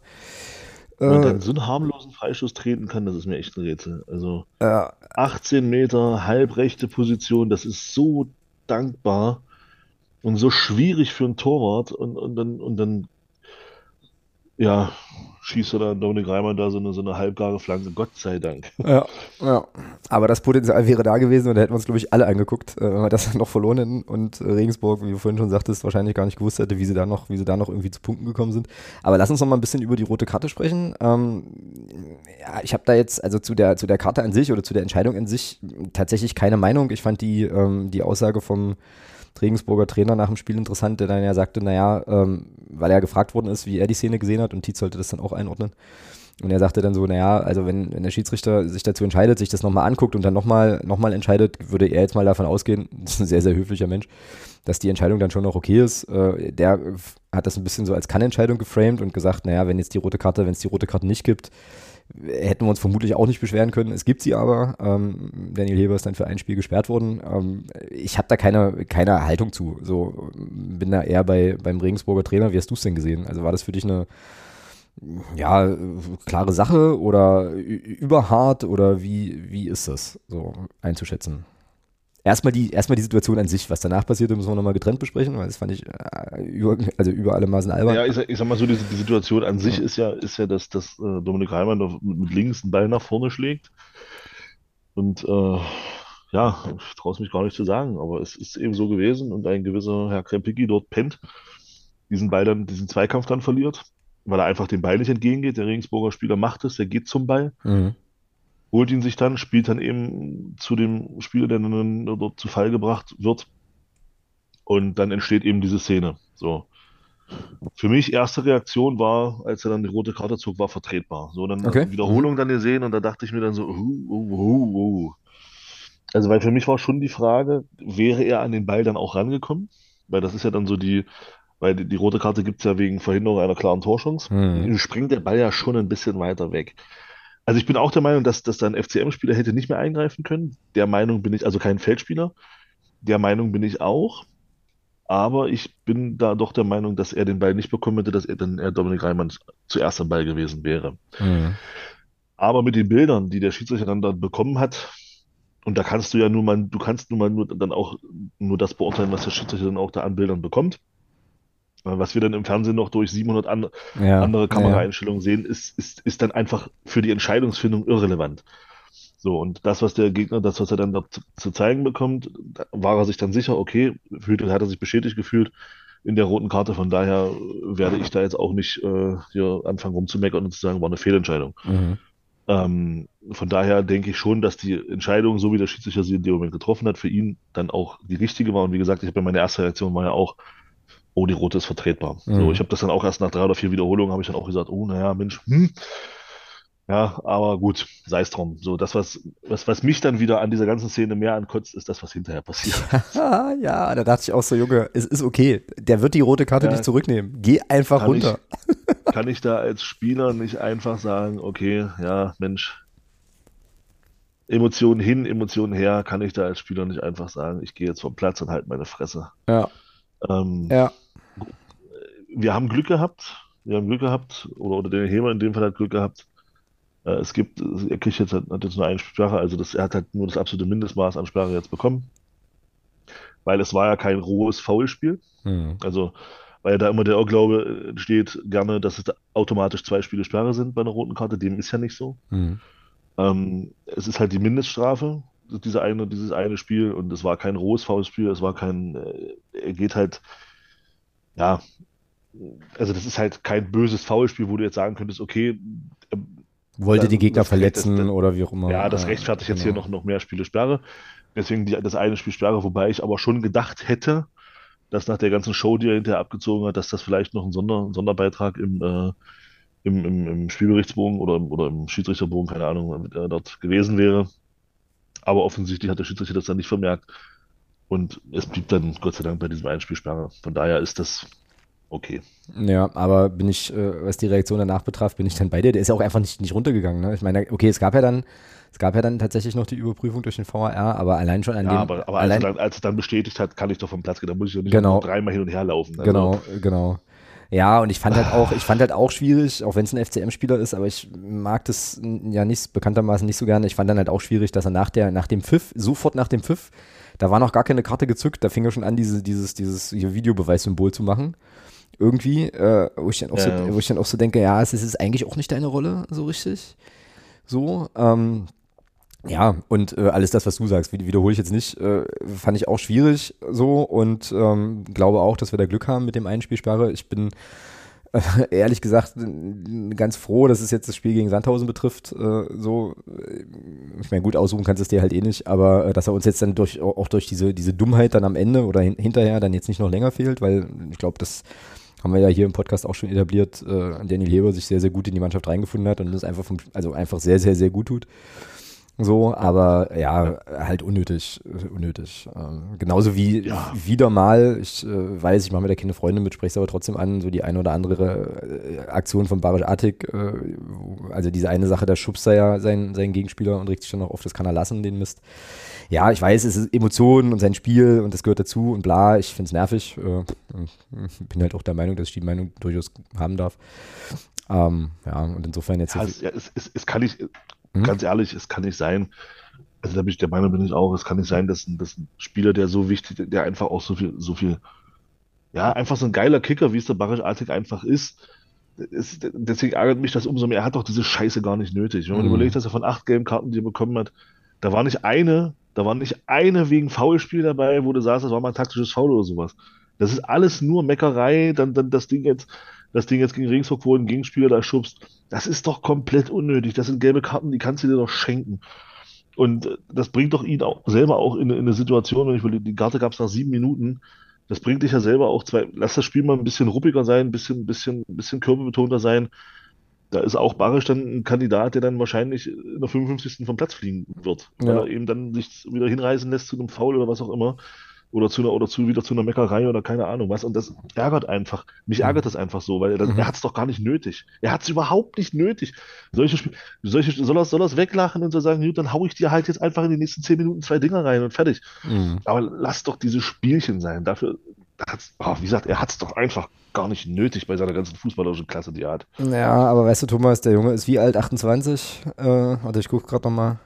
Und dann so einen harmlosen Freistoß treten kann, das ist mir echt ein Rätsel. Also äh, 18 Meter, halbrechte Position, das ist so dankbar und so schwierig für einen Torwart und, und dann, und dann ja, schießt er dann Dominik Reimann da so eine, so eine halbgare Flanke, Gott sei Dank. Ja, ja. Aber das Potenzial wäre da gewesen und da hätten wir uns, glaube ich, alle angeguckt, äh, wenn wir das noch verloren hätten und Regensburg, wie du vorhin schon sagtest, wahrscheinlich gar nicht gewusst hätte, wie sie da noch, wie sie da noch irgendwie zu Punkten gekommen sind. Aber lass uns noch mal ein bisschen über die rote Karte sprechen. Ähm, ja, ich habe da jetzt, also zu der, zu der Karte an sich oder zu der Entscheidung an sich tatsächlich keine Meinung. Ich fand die, ähm, die Aussage vom Regensburger Trainer nach dem Spiel interessant, der dann ja sagte, naja, ähm, weil er gefragt worden ist, wie er die Szene gesehen hat und Tietz sollte das dann auch einordnen. Und er sagte dann so, naja, also wenn, wenn der Schiedsrichter sich dazu entscheidet, sich das nochmal anguckt und dann nochmal noch mal entscheidet, würde er jetzt mal davon ausgehen, das ist ein sehr, sehr höflicher Mensch, dass die Entscheidung dann schon noch okay ist. Äh, der hat das ein bisschen so als Kann-Entscheidung geframed und gesagt, naja, wenn jetzt die rote Karte, wenn es die rote Karte nicht gibt, hätten wir uns vermutlich auch nicht beschweren können. Es gibt sie aber. Ähm, Daniel Heber ist dann für ein Spiel gesperrt worden. Ähm, ich habe da keine, keine Haltung zu. So bin da eher bei, beim Regensburger Trainer. Wie hast du es denn gesehen? Also war das für dich eine ja, klare Sache oder überhart oder wie, wie ist das so einzuschätzen? Erstmal die, erstmal die Situation an sich, was danach passiert, müssen wir nochmal getrennt besprechen, weil das fand ich äh, über, also über alle Maßen albern. Ja, ich sag, ich sag mal so, die, die Situation an sich ja. ist ja, ist ja, dass, dass äh, Dominik Heimann mit, mit links einen Ball nach vorne schlägt. Und äh, ja, ich traue es mich gar nicht zu sagen, aber es ist eben so gewesen und ein gewisser Herr Krempicki dort pennt, diesen Ball dann, diesen Zweikampf dann verliert, weil er einfach dem Ball nicht entgegengeht. Der Regensburger Spieler macht es, der geht zum Ball. Mhm holt ihn sich dann, spielt dann eben zu dem Spieler, der dann dort zu Fall gebracht wird. Und dann entsteht eben diese Szene. So. Für mich erste Reaktion war, als er dann die rote Karte zog, war vertretbar. So, dann okay. Wiederholung dann gesehen und da dachte ich mir dann so, uh, uh, uh, also weil für mich war schon die Frage, wäre er an den Ball dann auch rangekommen? Weil das ist ja dann so die, weil die, die rote Karte gibt es ja wegen Verhinderung einer klaren Torschance. Mhm. Springt der Ball ja schon ein bisschen weiter weg. Also ich bin auch der Meinung, dass, dass da ein FCM-Spieler hätte nicht mehr eingreifen können. Der Meinung bin ich, also kein Feldspieler. Der Meinung bin ich auch. Aber ich bin da doch der Meinung, dass er den Ball nicht bekommen hätte, dass er dann er Dominik Reimann zuerst am Ball gewesen wäre. Mhm. Aber mit den Bildern, die der Schiedsrichter dann da bekommen hat, und da kannst du ja nur mal, du kannst nur mal nur dann auch nur das beurteilen, was der Schiedsrichter dann auch da an Bildern bekommt. Was wir dann im Fernsehen noch durch 700 an, ja, andere Kameraeinstellungen ja. sehen, ist, ist, ist dann einfach für die Entscheidungsfindung irrelevant. So, und das, was der Gegner, das, was er dann zu, zu zeigen bekommt, war er sich dann sicher, okay, fühlte, hat er sich bestätigt gefühlt in der roten Karte. Von daher werde ich da jetzt auch nicht äh, hier anfangen rumzumeckern und zu sagen, war eine Fehlentscheidung. Mhm. Ähm, von daher denke ich schon, dass die Entscheidung, so wie der Schiedsrichter sie in dem Moment getroffen hat, für ihn dann auch die richtige war. Und wie gesagt, ich habe ja meine erste Reaktion war ja auch, oh, die rote ist vertretbar. Mhm. So, ich habe das dann auch erst nach drei oder vier Wiederholungen habe ich dann auch gesagt, oh, naja, Mensch, hm. Ja, aber gut, sei es drum. So, das, was, was, was mich dann wieder an dieser ganzen Szene mehr ankotzt, ist das, was hinterher passiert. ja, da dachte ich auch so, Junge, es ist okay. Der wird die rote Karte ja, nicht zurücknehmen. Geh einfach kann runter. Ich, kann ich da als Spieler nicht einfach sagen, okay, ja, Mensch, Emotionen hin, Emotionen her, kann ich da als Spieler nicht einfach sagen, ich gehe jetzt vom Platz und halte meine Fresse. Ja. Ähm, ja wir haben Glück gehabt. Wir haben Glück gehabt, oder, oder der Hemer in dem Fall hat Glück gehabt. Äh, es gibt, er kriegt jetzt, hat jetzt nur eine Sperre, also das, er hat halt nur das absolute Mindestmaß an Sperre jetzt bekommen. Weil es war ja kein rohes Foulspiel. Mhm. Also, weil da immer der Irrglaube entsteht, gerne, dass es automatisch zwei Spiele Sperre sind bei einer roten Karte. Dem ist ja nicht so. Mhm. Ähm, es ist halt die Mindeststrafe, diese eine, dieses eine Spiel, und es war kein rohes Foulspiel, es war kein, äh, er geht halt, ja, also das ist halt kein böses Foulspiel, wo du jetzt sagen könntest, okay, wollte die Gegner verletzen das, oder wie auch immer. Ja, das rechtfertigt genau. jetzt hier noch, noch mehr Spiele Sperre. Deswegen die, das eine Spiel Sperre, wobei ich aber schon gedacht hätte, dass nach der ganzen Show, die er hinterher abgezogen hat, dass das vielleicht noch ein Sonder, Sonderbeitrag im, äh, im, im, im, Spielberichtsbogen oder, im, oder im Schiedsrichterbogen, keine Ahnung, äh, dort gewesen wäre. Aber offensichtlich hat der Schiedsrichter das dann nicht vermerkt. Und es blieb dann Gott sei Dank bei diesem Einspielsperre. Von daher ist das okay. Ja, aber bin ich, äh, was die Reaktion danach betraf, bin ich dann bei dir. Der ist ja auch einfach nicht, nicht runtergegangen. Ne? Ich meine, okay, es gab ja dann, es gab ja dann tatsächlich noch die Überprüfung durch den VAR, aber allein schon an ja, dem. Aber, aber allein, als, er dann, als er dann bestätigt hat, kann ich doch vom Platz gehen. Da muss ich doch nicht genau, dreimal hin und her laufen. Also. Genau, genau. Ja, und ich fand halt auch, ich fand halt auch schwierig, auch wenn es ein FCM-Spieler ist, aber ich mag das ja nicht, bekanntermaßen nicht so gerne. Ich fand dann halt auch schwierig, dass er nach der, nach dem Pfiff, sofort nach dem Pfiff, da war noch gar keine Karte gezückt, da fing er schon an, diese, dieses, dieses Videobeweissymbol zu machen irgendwie, äh, wo, ich dann auch ja. so, wo ich dann auch so denke, ja, es ist eigentlich auch nicht deine Rolle so richtig. So, ähm, ja, und äh, alles das, was du sagst, wiederhole ich jetzt nicht, äh, fand ich auch schwierig so und ähm, glaube auch, dass wir da Glück haben mit dem Einspielsperre. Ich bin äh, ehrlich gesagt ganz froh, dass es jetzt das Spiel gegen Sandhausen betrifft. Äh, so, ich meine, gut aussuchen kannst du es dir halt eh nicht, aber äh, dass er uns jetzt dann durch auch durch diese diese Dummheit dann am Ende oder hin, hinterher dann jetzt nicht noch länger fehlt, weil ich glaube, das haben wir ja hier im Podcast auch schon etabliert, äh, Daniel Heber sich sehr, sehr gut in die Mannschaft reingefunden hat und das einfach vom, also einfach sehr, sehr, sehr gut tut. So, aber ja, halt unnötig, unnötig. Ähm, genauso wie ja. wieder mal, ich äh, weiß, ich mache mir da keine Freunde mit, spreche es aber trotzdem an, so die eine oder andere äh, Aktion von Barisch Artig, äh, also diese eine Sache, da schubst er ja seinen, seinen Gegenspieler und regt sich dann noch auf, das kann er lassen, den Mist ja, ich weiß, es ist Emotionen und sein Spiel und das gehört dazu und bla, ich finde es nervig. Äh, bin halt auch der Meinung, dass ich die Meinung durchaus haben darf. Ähm, ja, und insofern jetzt. Ja, es, ja, es, es, es, kann nicht, hm? ganz ehrlich, es kann nicht sein, also da bin ich der Meinung, bin ich auch, es kann nicht sein, dass ein, dass ein Spieler, der so wichtig, der einfach auch so viel, so viel, ja, einfach so ein geiler Kicker, wie es der Barisch Artig einfach ist, ist, deswegen ärgert mich das umso mehr. Er hat doch diese Scheiße gar nicht nötig. Wenn man mhm. überlegt, dass er von acht gelben Karten, die er bekommen hat, da war nicht eine, da war nicht eine wegen Foulspiel dabei, wo du sagst, das war mal ein taktisches Foul oder sowas. Das ist alles nur Meckerei, dann, dann das Ding jetzt, das Ding jetzt gegen Regensburg, wo ein Gegenspieler da schubst. Das ist doch komplett unnötig. Das sind gelbe Karten, die kannst du dir doch schenken. Und äh, das bringt doch ihn auch selber auch in, in eine Situation, wenn ich will, die Karte gab es nach sieben Minuten. Das bringt dich ja selber auch zwei. Lass das Spiel mal ein bisschen ruppiger sein, ein bisschen, bisschen, bisschen körperbetonter sein da ist auch Barisch dann ein Kandidat, der dann wahrscheinlich in der 55. vom Platz fliegen wird, weil ja. er eben dann sich wieder hinreißen lässt zu einem Foul oder was auch immer. Oder zu einer, oder zu, wieder zu einer Meckerei oder keine Ahnung was. Und das ärgert einfach. Mich mhm. ärgert das einfach so, weil er, mhm. er hat es doch gar nicht nötig. Er hat es überhaupt nicht nötig. Solche, Spiele, solche soll er, soll er weglachen und so sagen, gut, dann hau ich dir halt jetzt einfach in die nächsten zehn Minuten zwei Dinger rein und fertig. Mhm. Aber lass doch diese Spielchen sein. Dafür, oh, wie gesagt, er hat es doch einfach gar nicht nötig bei seiner ganzen fußballerischen Klasse, die er hat. Ja, aber weißt du, Thomas, der Junge ist wie alt? 28? Äh, warte, ich gucke gerade nochmal.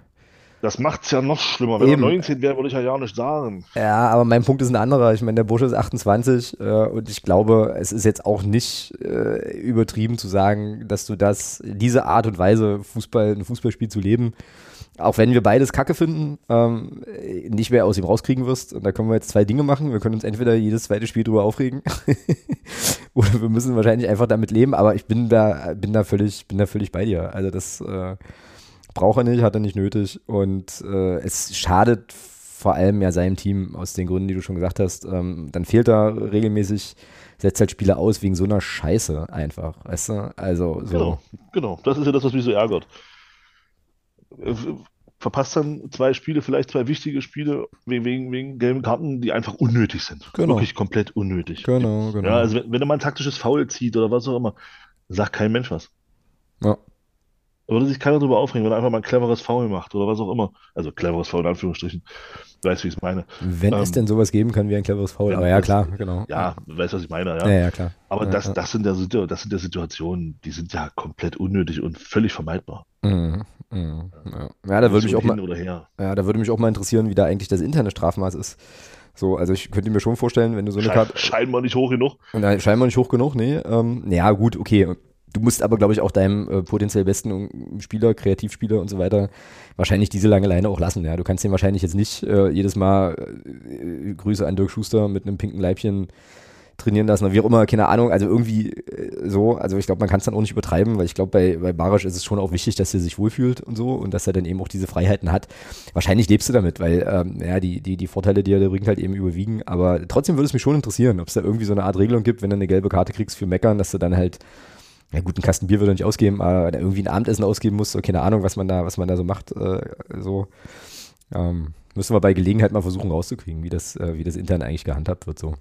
Das macht es ja noch schlimmer. Wenn Eben. er 19 wäre, würde ich ja ja nicht sagen. Ja, aber mein Punkt ist ein anderer. Ich meine, der Bursche ist 28 äh, und ich glaube, es ist jetzt auch nicht äh, übertrieben zu sagen, dass du das, diese Art und Weise, Fußball, ein Fußballspiel zu leben, auch wenn wir beides Kacke finden, ähm, nicht mehr aus ihm rauskriegen wirst. Und da können wir jetzt zwei Dinge machen. Wir können uns entweder jedes zweite Spiel drüber aufregen oder wir müssen wahrscheinlich einfach damit leben. Aber ich bin da, bin da völlig, bin da völlig bei dir. Also das äh, braucht er nicht, hat er nicht nötig. Und äh, es schadet vor allem ja seinem Team aus den Gründen, die du schon gesagt hast. Ähm, dann fehlt er regelmäßig, setzt halt Spieler aus wegen so einer Scheiße einfach. Weißt du? Also so. Genau, genau. Das ist ja das, was mich so ärgert. Äh, verpasst dann zwei Spiele, vielleicht zwei wichtige Spiele wegen, wegen, wegen gelben Karten, die einfach unnötig sind. Genau. Wirklich komplett unnötig. Genau, genau. Ja, also wenn, wenn er mal ein taktisches Foul zieht oder was auch immer, sagt kein Mensch was. Ja. Würde sich keiner darüber aufregen, wenn er einfach mal ein cleveres Foul macht oder was auch immer. Also cleveres Foul in Anführungsstrichen. Weißt du, wie ich es meine? Wenn ähm, es denn sowas geben kann wie ein cleveres Foul. Aber ja, klar, genau. Ja, weißt du, was ich meine? Ja, ja, ja klar. Aber ja, das, ja. Das, sind der, das sind der Situationen, die sind ja komplett unnötig und völlig vermeidbar. Mhm, mh, ja. ja, da würde mich auch mal, ja, da würde mich auch mal interessieren, wie da eigentlich das interne Strafmaß ist. So, also ich könnte mir schon vorstellen, wenn du so eine Karte. Scheinbar nicht hoch genug. Nein, scheinbar nicht hoch genug, nee. Ähm, ja, gut, okay. Du musst aber, glaube ich, auch deinem äh, potenziell besten Spieler, Kreativspieler und so weiter wahrscheinlich diese lange Leine auch lassen. Ja, du kannst den wahrscheinlich jetzt nicht äh, jedes Mal äh, Grüße an Dirk Schuster mit einem pinken Leibchen trainieren lassen oder wie auch immer, keine Ahnung, also irgendwie äh, so, also ich glaube, man kann es dann auch nicht übertreiben, weil ich glaube, bei, bei Barisch ist es schon auch wichtig, dass er sich wohlfühlt und so und dass er dann eben auch diese Freiheiten hat. Wahrscheinlich lebst du damit, weil ähm, ja, die, die, die Vorteile, die er bringt, halt eben überwiegen, aber trotzdem würde es mich schon interessieren, ob es da irgendwie so eine Art Regelung gibt, wenn du eine gelbe Karte kriegst für Meckern, dass du dann halt ja gut, einen Kasten Bier würde er nicht ausgeben, aber irgendwie ein Abendessen ausgeben muss, so, keine Ahnung, was man da, was man da so macht, äh, so. Ähm, müssen wir bei Gelegenheit mal versuchen rauszukriegen, wie das, äh, wie das intern eigentlich gehandhabt wird, so.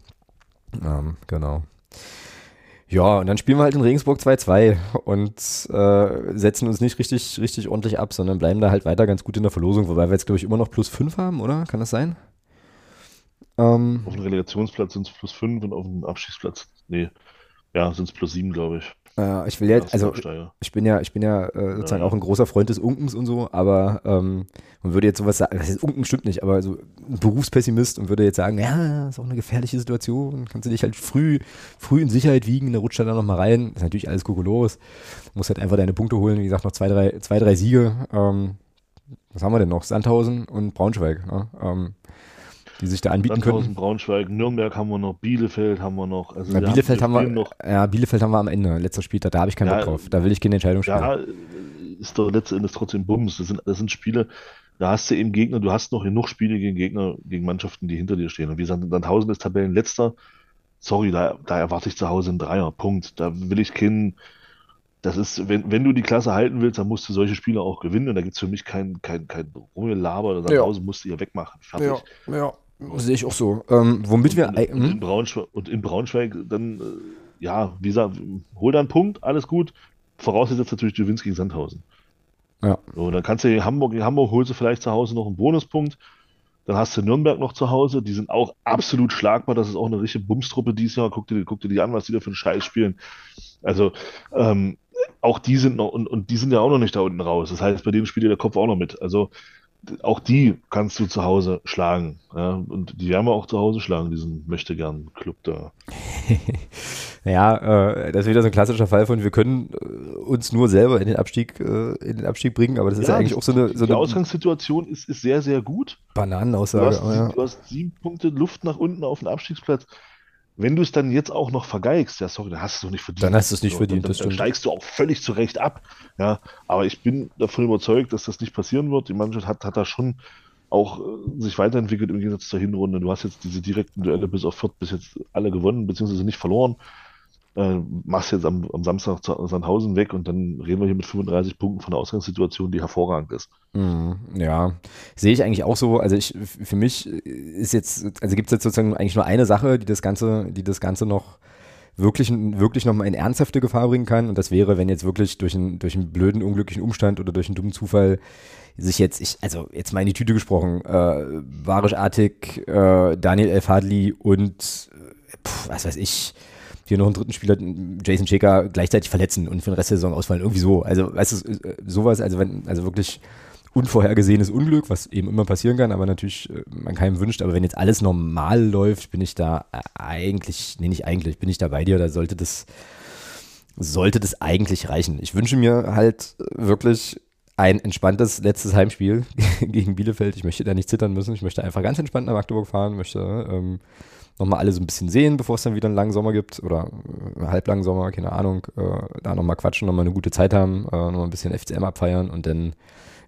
Ähm, genau. Ja, und dann spielen wir halt in Regensburg 2-2 und äh, setzen uns nicht richtig, richtig ordentlich ab, sondern bleiben da halt weiter ganz gut in der Verlosung, wobei wir jetzt, glaube ich, immer noch plus 5 haben, oder? Kann das sein? Ähm, auf dem Relegationsplatz sind es plus 5 und auf dem Abstiegsplatz, nee, ja, sind es plus 7, glaube ich. Äh, ich will jetzt, also ich bin ja, ich bin ja äh, sozusagen ja. auch ein großer Freund des Unkens und so, aber ähm, man würde jetzt sowas sagen, das ist Unken stimmt nicht, aber so ein Berufspessimist und würde jetzt sagen, ja, ist auch eine gefährliche Situation, kannst du dich halt früh, früh in Sicherheit wiegen, der rutscht dann nochmal rein, ist natürlich alles Kokolores, musst halt einfach deine Punkte holen, wie gesagt, noch zwei, drei, zwei, drei Siege, ähm, was haben wir denn noch? Sandhausen und Braunschweig. Ne? Ähm, die sich da anbieten können. Braunschweig, Nürnberg haben wir noch, Bielefeld haben wir noch. Also ja, Bielefeld haben wir, noch, ja, Bielefeld haben wir am Ende, letzter Spieltag, da habe ich keinen ja, Bock drauf. Da will ich keine Entscheidung spielen. Ja, ist doch letztendlich trotzdem Bums. Das sind, das sind Spiele, da hast du eben Gegner, du hast noch genug Spiele gegen Gegner, gegen Mannschaften, die hinter dir stehen. Und wie gesagt, dann Tausend ist Tabellenletzter. Sorry, da, da erwarte ich zu Hause einen Dreier. Punkt. Da will ich keinen. Das ist, wenn, wenn du die Klasse halten willst, dann musst du solche Spiele auch gewinnen. Und da gibt es für mich kein, kein, kein Rummelaber. Sandhausen ja. musst du hier wegmachen. Fertig. Ja, ja. Sehe ich auch so. Ähm, womit und, wir. Und, und, in Braunschweig, und in Braunschweig dann, äh, ja, wie gesagt, hol da einen Punkt, alles gut. Vorausgesetzt natürlich, du gewinnst gegen Sandhausen. Ja. So, dann kannst du in Hamburg, in Hamburg holst du vielleicht zu Hause noch einen Bonuspunkt. Dann hast du Nürnberg noch zu Hause, die sind auch absolut schlagbar. Das ist auch eine richtige Bumstruppe dieses Jahr. Guck dir, guck dir die an, was die da für einen Scheiß spielen. Also, ähm, auch die sind noch, und, und die sind ja auch noch nicht da unten raus. Das heißt, bei denen spielt der Kopf auch noch mit. Also, auch die kannst du zu Hause schlagen. Ja? Und die werden wir auch zu Hause schlagen, diesen möchte gern Club da. ja, äh, das ist wieder so ein klassischer Fall von, wir können äh, uns nur selber in den Abstieg, äh, in den Abstieg bringen, aber das ist ja, ja eigentlich auch so eine. So die eine Ausgangssituation ist, ist sehr, sehr gut. Bananenaussage. Du hast, ja. du hast sieben Punkte Luft nach unten auf den Abstiegsplatz. Wenn du es dann jetzt auch noch vergeigst, ja, sorry, dann hast du es noch nicht verdient. Dann hast du es nicht verdient, dann, das dann steigst du auch völlig zurecht ab. Ja, aber ich bin davon überzeugt, dass das nicht passieren wird. Die Mannschaft hat, hat da schon auch äh, sich weiterentwickelt im Gegensatz zur Hinrunde. Du hast jetzt diese direkten Duelle bis auf Fürth bis jetzt alle gewonnen, beziehungsweise nicht verloren äh, machst jetzt am, am Samstag Sandhausen weg und dann reden wir hier mit 35 Punkten von der Ausgangssituation, die hervorragend ist. Mm, ja, sehe ich eigentlich auch so. Also ich, für mich ist jetzt, also gibt es jetzt sozusagen eigentlich nur eine Sache, die das Ganze, die das Ganze noch wirklich, wirklich nochmal in ernsthafte Gefahr bringen kann. Und das wäre, wenn jetzt wirklich durch einen, durch einen blöden, unglücklichen Umstand oder durch einen dummen Zufall sich jetzt, ich, also jetzt mal in die Tüte gesprochen, äh, Barisch Artig, äh, Daniel Elfadli und, äh, pf, was weiß ich, hier noch einen dritten Spieler, Jason Shaker, gleichzeitig verletzen und für den Rest der Saison ausfallen. Irgendwie so. Also, weißt du, äh, sowas, also wenn, also wirklich unvorhergesehenes Unglück, was eben immer passieren kann, aber natürlich äh, man keinem wünscht. Aber wenn jetzt alles normal läuft, bin ich da äh, eigentlich, nee, nicht eigentlich, bin ich da bei dir, da sollte das, sollte das eigentlich reichen. Ich wünsche mir halt wirklich ein entspanntes letztes Heimspiel gegen Bielefeld. Ich möchte da nicht zittern müssen. Ich möchte einfach ganz entspannt nach Magdeburg fahren, möchte ähm, nochmal alle so ein bisschen sehen, bevor es dann wieder einen langen Sommer gibt oder äh, halblangen Sommer, keine Ahnung, äh, da nochmal quatschen, nochmal eine gute Zeit haben, äh, nochmal ein bisschen FCM abfeiern und dann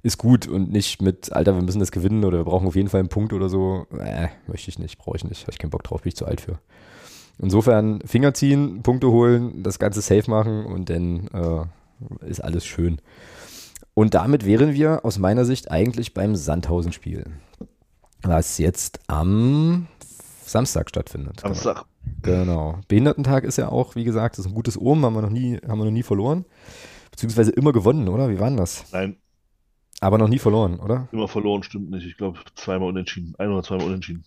ist gut und nicht mit, Alter, wir müssen das gewinnen oder wir brauchen auf jeden Fall einen Punkt oder so. Äh, möchte ich nicht, brauche ich nicht, habe ich keinen Bock drauf, bin ich zu alt für. Insofern Finger ziehen, Punkte holen, das Ganze safe machen und dann äh, ist alles schön. Und damit wären wir aus meiner Sicht eigentlich beim Sandhausen-Spiel. Was jetzt am Samstag stattfindet. Samstag. Genau. Behindertentag ist ja auch, wie gesagt, das ist ein gutes Omen, haben wir noch nie, haben wir noch nie verloren. Beziehungsweise immer gewonnen, oder? Wie war denn das? Nein. Aber noch nie verloren, oder? Immer verloren, stimmt nicht. Ich glaube, zweimal unentschieden. Ein oder zweimal unentschieden.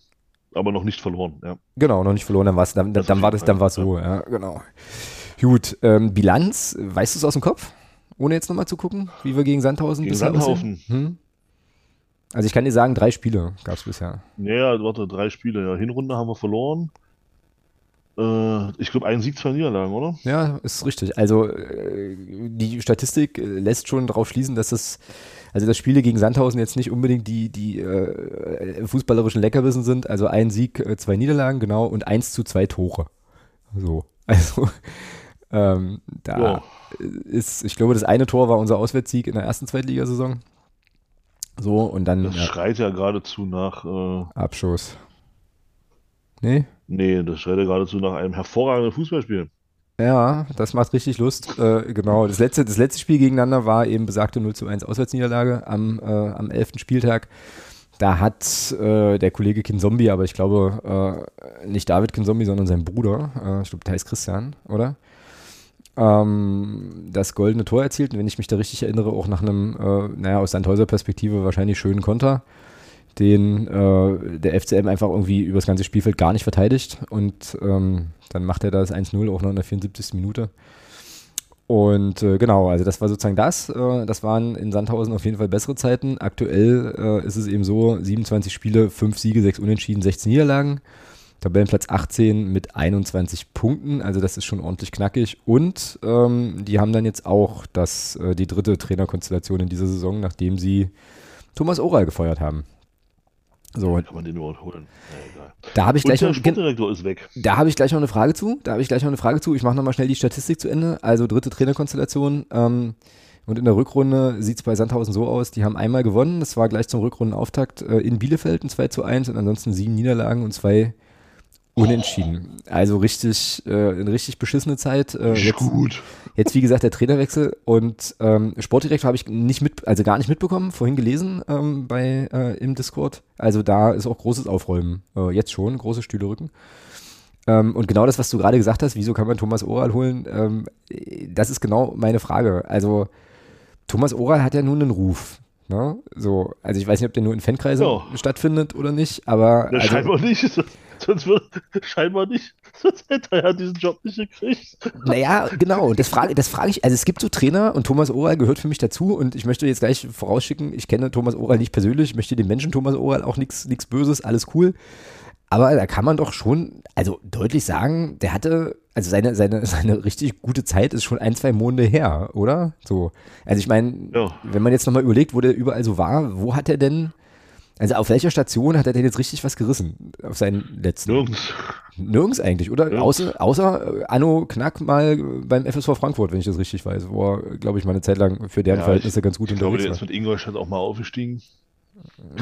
Aber noch nicht verloren, ja. Genau, noch nicht verloren, dann, war's, dann, dann, dann war das, dann war es so, ja, genau. Gut, ähm, Bilanz, weißt du es aus dem Kopf? Ohne jetzt nochmal zu gucken, wie wir gegen Sandhausen gegen Sandhausen. Hm? Also ich kann dir sagen, drei Spiele gab es bisher. Ja, warte, drei Spiele. Ja. Hinrunde haben wir verloren. Äh, ich glaube, ein Sieg, zwei Niederlagen, oder? Ja, ist richtig. Also äh, die Statistik lässt schon darauf schließen, dass das, also das Spiele gegen Sandhausen jetzt nicht unbedingt die, die äh, fußballerischen Leckerbissen sind. Also ein Sieg, äh, zwei Niederlagen, genau, und eins zu zwei Tore. So, also ähm, da ja. ist, ich glaube, das eine Tor war unser Auswärtssieg in der ersten Zweitligasaison. So, und dann. Das schreit ja geradezu nach äh, Abschuss. Nee? Nee, das schreit ja geradezu nach einem hervorragenden Fußballspiel. Ja, das macht richtig Lust. Äh, genau. Das letzte, das letzte Spiel gegeneinander war eben besagte 0 zu 1 Auswärtsniederlage am, äh, am 11. Spieltag. Da hat äh, der Kollege Kinzombie, aber ich glaube äh, nicht David Kinzombie, sondern sein Bruder, äh, ich glaube, der heißt Christian, oder? Ähm, das goldene Tor erzielt. Und wenn ich mich da richtig erinnere, auch nach einem, äh, naja, aus Sandhäuser Perspektive wahrscheinlich schönen Konter den äh, der FCM einfach irgendwie über das ganze Spielfeld gar nicht verteidigt. Und ähm, dann macht er das 1-0 auch noch in der 74. Minute. Und äh, genau, also das war sozusagen das. Äh, das waren in Sandhausen auf jeden Fall bessere Zeiten. Aktuell äh, ist es eben so: 27 Spiele, 5 Siege, 6 Unentschieden, 16 Niederlagen. Tabellenplatz 18 mit 21 Punkten, also das ist schon ordentlich knackig. Und ähm, die haben dann jetzt auch das, äh, die dritte Trainerkonstellation in dieser Saison, nachdem sie Thomas Oral gefeuert haben. So. Kann man den überhaupt holen? Ja, da habe ich gleich noch. Da habe ich gleich noch eine Frage zu. Da habe ich gleich noch eine Frage zu. Ich mache nochmal schnell die Statistik zu Ende. Also dritte Trainerkonstellation. Ähm, und in der Rückrunde sieht es bei Sandhausen so aus, die haben einmal gewonnen, das war gleich zum Rückrundenauftakt äh, in Bielefeld ein 2 zu 1 und ansonsten sieben Niederlagen und zwei Unentschieden. Also richtig, äh, eine richtig beschissene Zeit. Äh, jetzt, gut. Jetzt, wie gesagt, der Trainerwechsel und ähm, Sportdirektor habe ich nicht mit, also gar nicht mitbekommen, vorhin gelesen ähm, bei äh, im Discord. Also da ist auch großes Aufräumen. Äh, jetzt schon, große Stühle rücken. Ähm, und genau das, was du gerade gesagt hast, wieso kann man Thomas Oral holen, ähm, das ist genau meine Frage. Also Thomas Oral hat ja nun einen Ruf. Ne? So, also ich weiß nicht, ob der nur in Fankreisen ja. stattfindet oder nicht, aber. Ja, also, scheinbar nicht. Sonst wird scheinbar nicht. Sonst hätte er ja diesen Job nicht gekriegt. Naja, genau. Das frage, das frage ich. Also es gibt so Trainer und Thomas Oral gehört für mich dazu und ich möchte jetzt gleich vorausschicken, ich kenne Thomas Oral nicht persönlich, ich möchte dem Menschen Thomas Oral auch nichts Böses, alles cool. Aber da kann man doch schon, also deutlich sagen, der hatte, also seine, seine, seine richtig gute Zeit ist schon ein, zwei Monate her, oder? So. Also ich meine, ja. wenn man jetzt nochmal überlegt, wo der überall so war, wo hat er denn, also auf welcher Station hat er denn jetzt richtig was gerissen? Auf seinen letzten? Nirgends. Nirgends eigentlich, oder? Nirgends. Außer, außer äh, Anno Knack mal beim FSV Frankfurt, wenn ich das richtig weiß, wo er, glaube ich, mal eine Zeit lang für deren ja, Verhältnisse ich, ganz gut ich unterwegs glaube, der ist mit Ingolstadt auch mal aufgestiegen.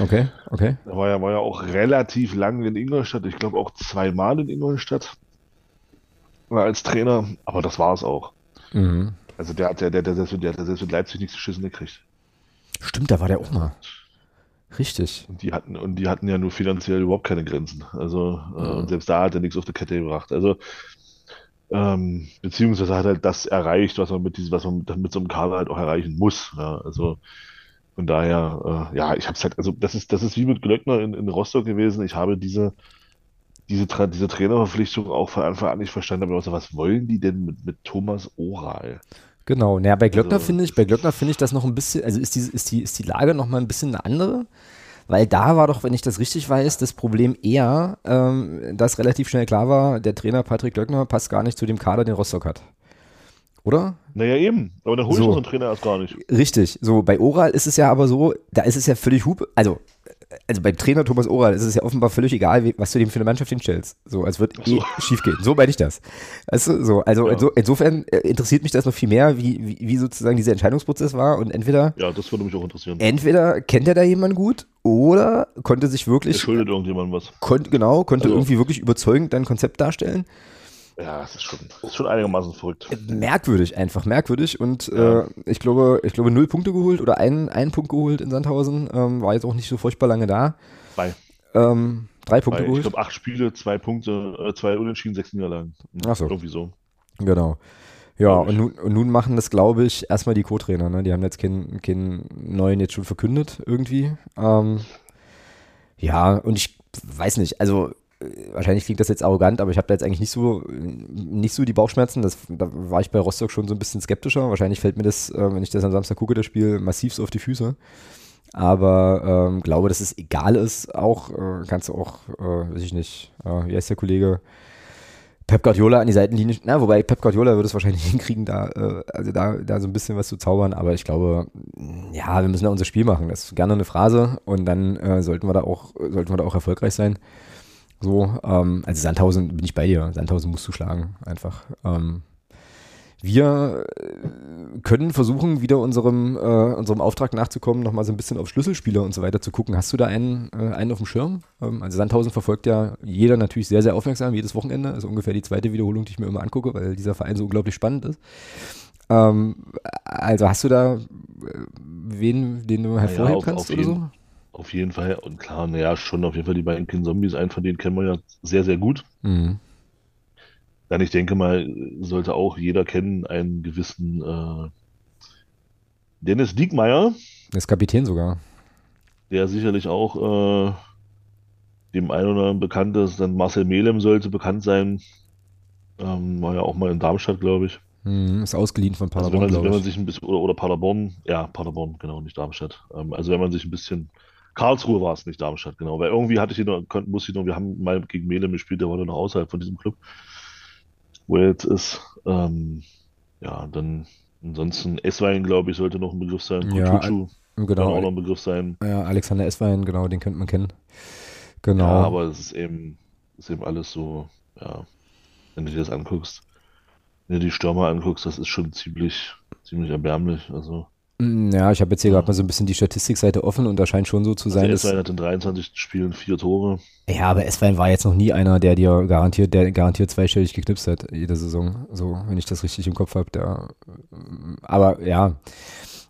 Okay, okay. Er war ja, war ja auch relativ lang in Ingolstadt. Ich glaube auch zweimal in Ingolstadt. Als Trainer, aber das war es auch. Mhm. Also der hat der, der, der, selbst, der, der selbst mit Leipzig nichts geschissen gekriegt. Stimmt, da war der auch mal. Richtig. Und die hatten, und die hatten ja nur finanziell überhaupt keine Grenzen. Also, äh, und selbst da hat er nichts auf der Kette gebracht. Also, ähm, beziehungsweise hat er das erreicht, was man mit diesem, was man mit, mit so einem Kader halt auch erreichen muss. Ja, also von daher, äh, ja, ich habe es halt, also das ist, das ist wie mit Glöckner in, in Rostock gewesen. Ich habe diese, diese, diese Trainerverpflichtung auch von Anfang an nicht verstanden. Aber also, was wollen die denn mit, mit Thomas Oral? Genau, naja, bei Glöckner also, finde ich, bei Glöckner finde ich das noch ein bisschen, also ist die, ist die, ist die Lage noch mal ein bisschen eine andere. Weil da war doch, wenn ich das richtig weiß, das Problem eher, ähm, dass relativ schnell klar war, der Trainer Patrick Glöckner passt gar nicht zu dem Kader, den Rostock hat. Oder? Naja, eben. Aber dann hole ich so. einen Trainer erst gar nicht. Richtig. So, bei Oral ist es ja aber so, da ist es ja völlig hupe. Also, also beim Trainer Thomas Oral ist es ja offenbar völlig egal, was du dem für eine Mannschaft hinstellst. So, als wird so. eh schief gehen. So meine ich das. Du, so, also ja. inso, insofern äh, interessiert mich das noch viel mehr, wie, wie, wie, sozusagen dieser Entscheidungsprozess war und entweder. Ja, das würde mich auch interessieren. Entweder kennt er da jemanden gut oder konnte sich wirklich. Er schuldet irgendjemandem was. Konnt, genau, konnte also. irgendwie wirklich überzeugend dein Konzept darstellen. Ja, es ist schon, ist schon einigermaßen verrückt. Merkwürdig, einfach merkwürdig. Und ja. äh, ich glaube, ich glaube, null Punkte geholt oder einen, einen Punkt geholt in Sandhausen. Ähm, war jetzt auch nicht so furchtbar lange da. Drei. Ähm, drei Punkte Drei. geholt. Ich glaube, acht Spiele, zwei Punkte, äh, zwei Unentschieden, sechs Niederlagen. Ach so. Irgendwie so. Genau. Ja, und nun, und nun, machen das, glaube ich, erstmal die Co-Trainer. Ne? Die haben jetzt keinen, keinen neuen jetzt schon verkündet irgendwie. Ähm, ja, und ich weiß nicht, also wahrscheinlich klingt das jetzt arrogant, aber ich habe da jetzt eigentlich nicht so, nicht so die Bauchschmerzen. Das, da war ich bei Rostock schon so ein bisschen skeptischer. Wahrscheinlich fällt mir das, äh, wenn ich das am Samstag gucke, das Spiel massiv so auf die Füße. Aber ähm, glaube, dass es egal ist, auch äh, kannst du auch, äh, weiß ich nicht, äh, wie heißt der Kollege? Pep Guardiola an die Seitenlinie, na, wobei Pep Guardiola würde es wahrscheinlich hinkriegen, da, äh, also da, da so ein bisschen was zu zaubern, aber ich glaube, ja, wir müssen da unser Spiel machen. Das ist gerne eine Phrase und dann äh, sollten wir da auch, sollten wir da auch erfolgreich sein. So, ähm, also Sandhausen bin ich bei dir. Sandhausen musst du schlagen, einfach. Ähm, wir äh, können versuchen, wieder unserem, äh, unserem Auftrag nachzukommen, nochmal so ein bisschen auf Schlüsselspieler und so weiter zu gucken. Hast du da einen, äh, einen auf dem Schirm? Ähm, also Sandhausen verfolgt ja jeder natürlich sehr, sehr aufmerksam, jedes Wochenende. Also ungefähr die zweite Wiederholung, die ich mir immer angucke, weil dieser Verein so unglaublich spannend ist. Ähm, also hast du da äh, wen, den du hervorheben ja, auf, kannst auf oder so? Auf jeden Fall. Und klar, naja, schon auf jeden Fall die beiden Kind-Zombies. Einen von denen kennen wir ja sehr, sehr gut. Mhm. Dann, ich denke mal, sollte auch jeder kennen einen gewissen äh, Dennis Diekmeyer. Der ist Kapitän sogar. Der sicherlich auch äh, dem einen oder anderen bekannt ist. Dann Marcel Melem sollte bekannt sein. Ähm, war ja auch mal in Darmstadt, glaube ich. Mhm, ist ausgeliehen von Paderborn. Also wenn, man, wenn man sich ein bisschen, oder, oder, Paderborn, ja, Paderborn, genau, nicht Darmstadt. Ähm, also wenn man sich ein bisschen, Karlsruhe war es, nicht Darmstadt, genau. Weil irgendwie hatte ich ihn noch, musste ich noch, wir haben mal gegen Melem gespielt, der war noch außerhalb von diesem Club wo er jetzt ist. Ähm, ja, dann ansonsten Esswein, glaube ich, sollte noch ein Begriff sein. Kutucu ja, genau. kann auch noch ein Begriff sein. Ja, Alexander Esswein, genau, den könnte man kennen. Genau. Ja, aber es ist eben, ist eben alles so, ja, wenn du dir das anguckst, wenn du die Stürmer anguckst, das ist schon ziemlich, ziemlich erbärmlich. Also ja, ich habe jetzt hier gerade mal so ein bisschen die Statistikseite offen und da scheint schon so zu also sein. Also S-Wein hat in 23 Spielen vier Tore. Ja, aber S-Wein war jetzt noch nie einer, der dir garantiert, der garantiert zweistellig geknipst hat, jede Saison. So, wenn ich das richtig im Kopf habe. Aber ja.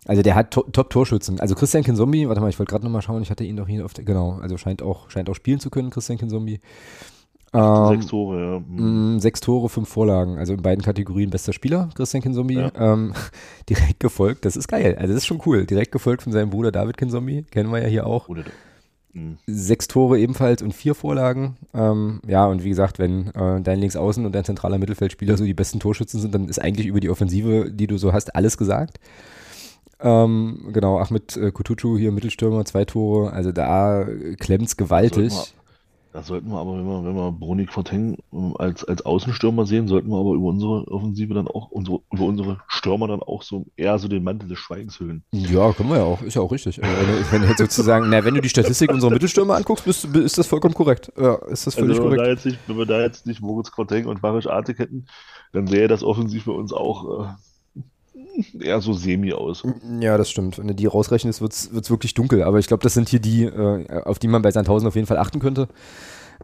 Also der hat to Top-Torschützen. Also Christian Kinzombie, warte mal, ich wollte gerade nochmal schauen, ich hatte ihn doch hier auf der, genau, also scheint auch, scheint auch spielen zu können, Christian Kinzombie. Ähm, sechs Tore, ja. Mhm. Sechs Tore, fünf Vorlagen. Also in beiden Kategorien bester Spieler, Christian Kinsombi. Ja. Ähm, direkt gefolgt, das ist geil. Also das ist schon cool. Direkt gefolgt von seinem Bruder David Kinsombi, kennen wir ja hier auch. Mhm. Sechs Tore ebenfalls und vier Vorlagen. Ähm, ja, und wie gesagt, wenn äh, dein Linksaußen und dein zentraler Mittelfeldspieler so die besten Torschützen sind, dann ist eigentlich über die Offensive, die du so hast, alles gesagt. Ähm, genau, Ahmed äh, Kutucu hier Mittelstürmer, zwei Tore. Also da klemmt's gewaltig. Da sollten wir aber, wenn wir, wenn wir Bronik Forteng ähm, als, als Außenstürmer sehen, sollten wir aber über unsere Offensive dann auch, unsere, über unsere Stürmer dann auch so eher so den Mantel des Schweigens hüllen. Ja, können wir ja auch, ist ja auch richtig. Also wenn, wenn du sozusagen, na, wenn du die Statistik unserer Mittelstürmer anguckst, bist, ist das vollkommen korrekt. Ja, ist das völlig also wenn korrekt. Wir da jetzt nicht, wenn wir da jetzt nicht Moritz Forteng und Barisch Artik hätten, dann sähe das offensiv für uns auch äh, eher so semi aus. Ja, das stimmt. Wenn du die rausrechnest, wird es wirklich dunkel. Aber ich glaube, das sind hier die, äh, auf die man bei Sandhausen auf jeden Fall achten könnte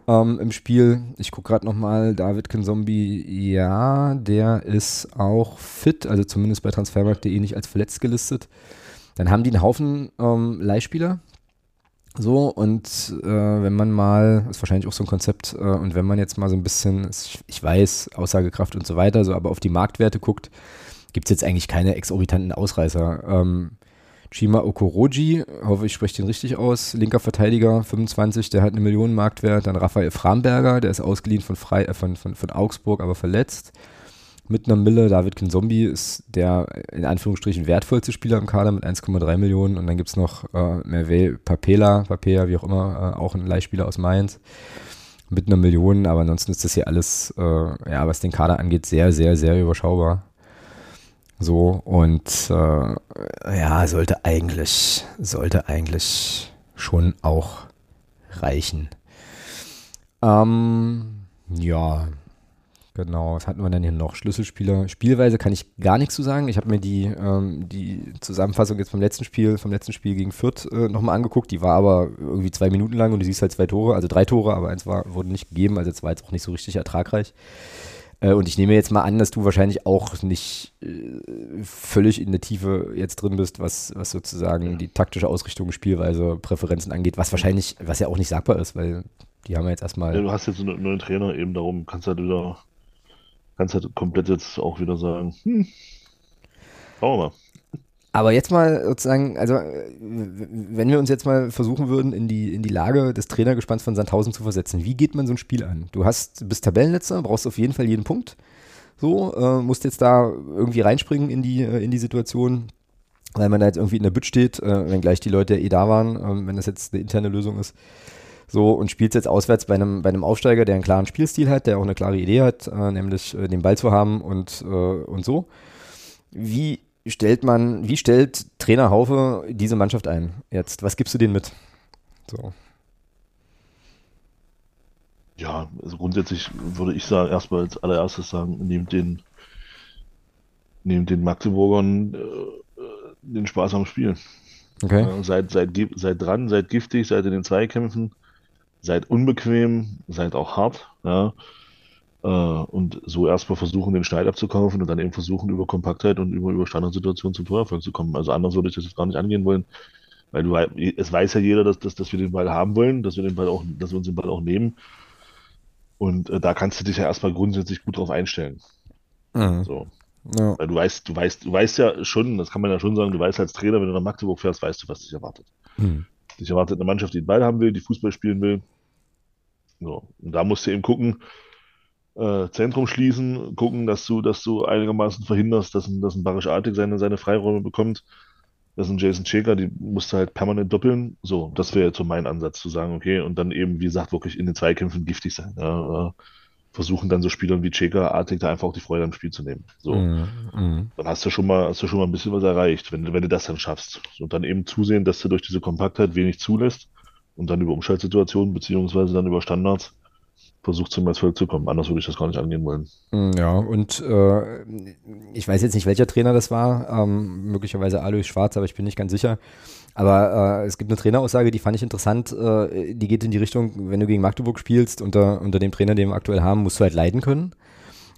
ähm, im Spiel. Ich gucke gerade nochmal, David Zombie, ja, der ist auch fit, also zumindest bei transfermarkt.de nicht als verletzt gelistet. Dann haben die einen Haufen ähm, Leihspieler. So, und äh, wenn man mal, ist wahrscheinlich auch so ein Konzept, äh, und wenn man jetzt mal so ein bisschen, ich weiß, Aussagekraft und so weiter, so aber auf die Marktwerte guckt, gibt es jetzt eigentlich keine exorbitanten Ausreißer. Ähm, Chima Okoroji, hoffe ich spreche den richtig aus, linker Verteidiger, 25, der hat eine Million Marktwert. Dann Raphael Framberger, der ist ausgeliehen von, Frei, äh, von, von, von Augsburg, aber verletzt. Mit einer Mille, David Kinzombie ist der in Anführungsstrichen wertvollste Spieler im Kader mit 1,3 Millionen. Und dann gibt es noch äh, Merve Papela, Papela, wie auch immer, äh, auch ein Leihspieler aus Mainz mit einer Million. Aber ansonsten ist das hier alles, äh, ja, was den Kader angeht, sehr, sehr, sehr überschaubar. So, und äh, ja, sollte eigentlich, sollte eigentlich schon auch reichen. Ähm, ja, genau. Was hatten wir denn hier noch? Schlüsselspieler. Spielweise kann ich gar nichts zu sagen. Ich habe mir die, ähm, die Zusammenfassung jetzt vom letzten Spiel, vom letzten Spiel gegen Fürth äh, nochmal angeguckt. Die war aber irgendwie zwei Minuten lang und du siehst halt zwei Tore, also drei Tore, aber eins war, wurde nicht gegeben, also jetzt war jetzt auch nicht so richtig ertragreich. Äh, und ich nehme jetzt mal an, dass du wahrscheinlich auch nicht äh, völlig in der Tiefe jetzt drin bist, was, was sozusagen ja. die taktische Ausrichtung, Spielweise, Präferenzen angeht, was wahrscheinlich, was ja auch nicht sagbar ist, weil die haben wir jetzt erstmal. Ja, du hast jetzt einen neuen Trainer eben darum, kannst halt wieder, kannst halt komplett jetzt auch wieder sagen, hm, schauen wir mal. Aber jetzt mal sozusagen, also wenn wir uns jetzt mal versuchen würden, in die, in die Lage des Trainergespanns von Sandhausen zu versetzen, wie geht man so ein Spiel an? Du hast, bist Tabellenletzter, brauchst auf jeden Fall jeden Punkt. So, äh, musst jetzt da irgendwie reinspringen in die, äh, in die Situation, weil man da jetzt irgendwie in der Bütt steht, äh, wenngleich die Leute eh da waren, äh, wenn das jetzt eine interne Lösung ist. So, und spielst jetzt auswärts bei einem, bei einem Aufsteiger, der einen klaren Spielstil hat, der auch eine klare Idee hat, äh, nämlich äh, den Ball zu haben und, und so. Wie stellt man, wie stellt Trainer Haufe diese Mannschaft ein? Jetzt, was gibst du denen mit? So. Ja, also grundsätzlich würde ich sagen, erstmal als allererstes sagen, nehmt den, nehmt den Magdeburgern äh, äh den Spaß am Spiel. Okay. Ja, seid, seid, seid dran, seid giftig, seid in den Zweikämpfen, seid unbequem, seid auch hart. Ja. Äh, und so erstmal versuchen, den Schneid abzukaufen und dann eben versuchen, über Kompaktheit und über, über Standardsituationen zum Torerfolg zu kommen. Also anders würde ich das jetzt gar nicht angehen wollen. Weil du, es weiß ja jeder, dass, dass, dass wir den Ball haben wollen, dass wir den Ball auch, dass wir uns den Ball auch nehmen. Und äh, da kannst du dich ja erstmal grundsätzlich gut drauf einstellen. Mhm. So. Ja. Weil du weißt, du weißt, du weißt ja schon, das kann man ja schon sagen, du weißt als Trainer, wenn du nach Magdeburg fährst, weißt du, was dich erwartet. Mhm. Dich erwartet eine Mannschaft, die den Ball haben will, die Fußball spielen will. So. Und da musst du eben gucken, äh, Zentrum schließen, gucken, dass du, dass du einigermaßen verhinderst, dass ein, dass ein Barisch Artig seine, seine Freiräume bekommt. Dass ein Jason Checker, die musst du halt permanent doppeln. So, das wäre jetzt so mein Ansatz zu sagen, okay, und dann eben, wie gesagt, wirklich in den Zweikämpfen giftig sein. Ja, äh, versuchen dann so Spielern wie Checker, Artig da einfach auch die Freude am Spiel zu nehmen. So. Mm, mm. Dann hast du schon mal, hast du schon mal ein bisschen was erreicht, wenn, wenn du das dann schaffst. Und dann eben zusehen, dass du durch diese Kompaktheit wenig zulässt und dann über Umschaltsituationen beziehungsweise dann über Standards versucht zum Erfolg zu kommen. Anders würde ich das gar nicht angehen wollen. Mm, ja, und äh, ich weiß jetzt nicht, welcher Trainer das war, ähm, möglicherweise Alois Schwarz, aber ich bin nicht ganz sicher. Aber äh, es gibt eine Traineraussage, die fand ich interessant, äh, die geht in die Richtung, wenn du gegen Magdeburg spielst, unter, unter dem Trainer, den wir aktuell haben, musst du halt leiden können.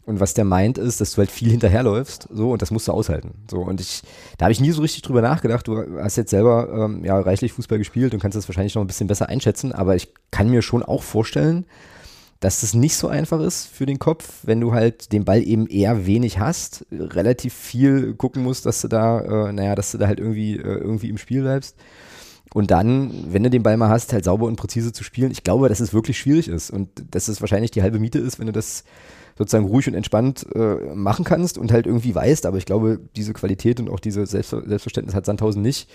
Und was der meint, ist, dass du halt viel hinterherläufst, so, und das musst du aushalten. So, und ich, da habe ich nie so richtig drüber nachgedacht. Du hast jetzt selber ähm, ja reichlich Fußball gespielt und kannst das wahrscheinlich noch ein bisschen besser einschätzen, aber ich kann mir schon auch vorstellen, dass das nicht so einfach ist für den Kopf, wenn du halt den Ball eben eher wenig hast, relativ viel gucken musst, dass du da, äh, naja, dass du da halt irgendwie, äh, irgendwie im Spiel bleibst. Und dann, wenn du den Ball mal hast, halt sauber und präzise zu spielen. Ich glaube, dass es wirklich schwierig ist und dass es wahrscheinlich die halbe Miete ist, wenn du das sozusagen ruhig und entspannt äh, machen kannst und halt irgendwie weißt. Aber ich glaube, diese Qualität und auch diese Selbstver Selbstverständnis hat Sandhausen nicht.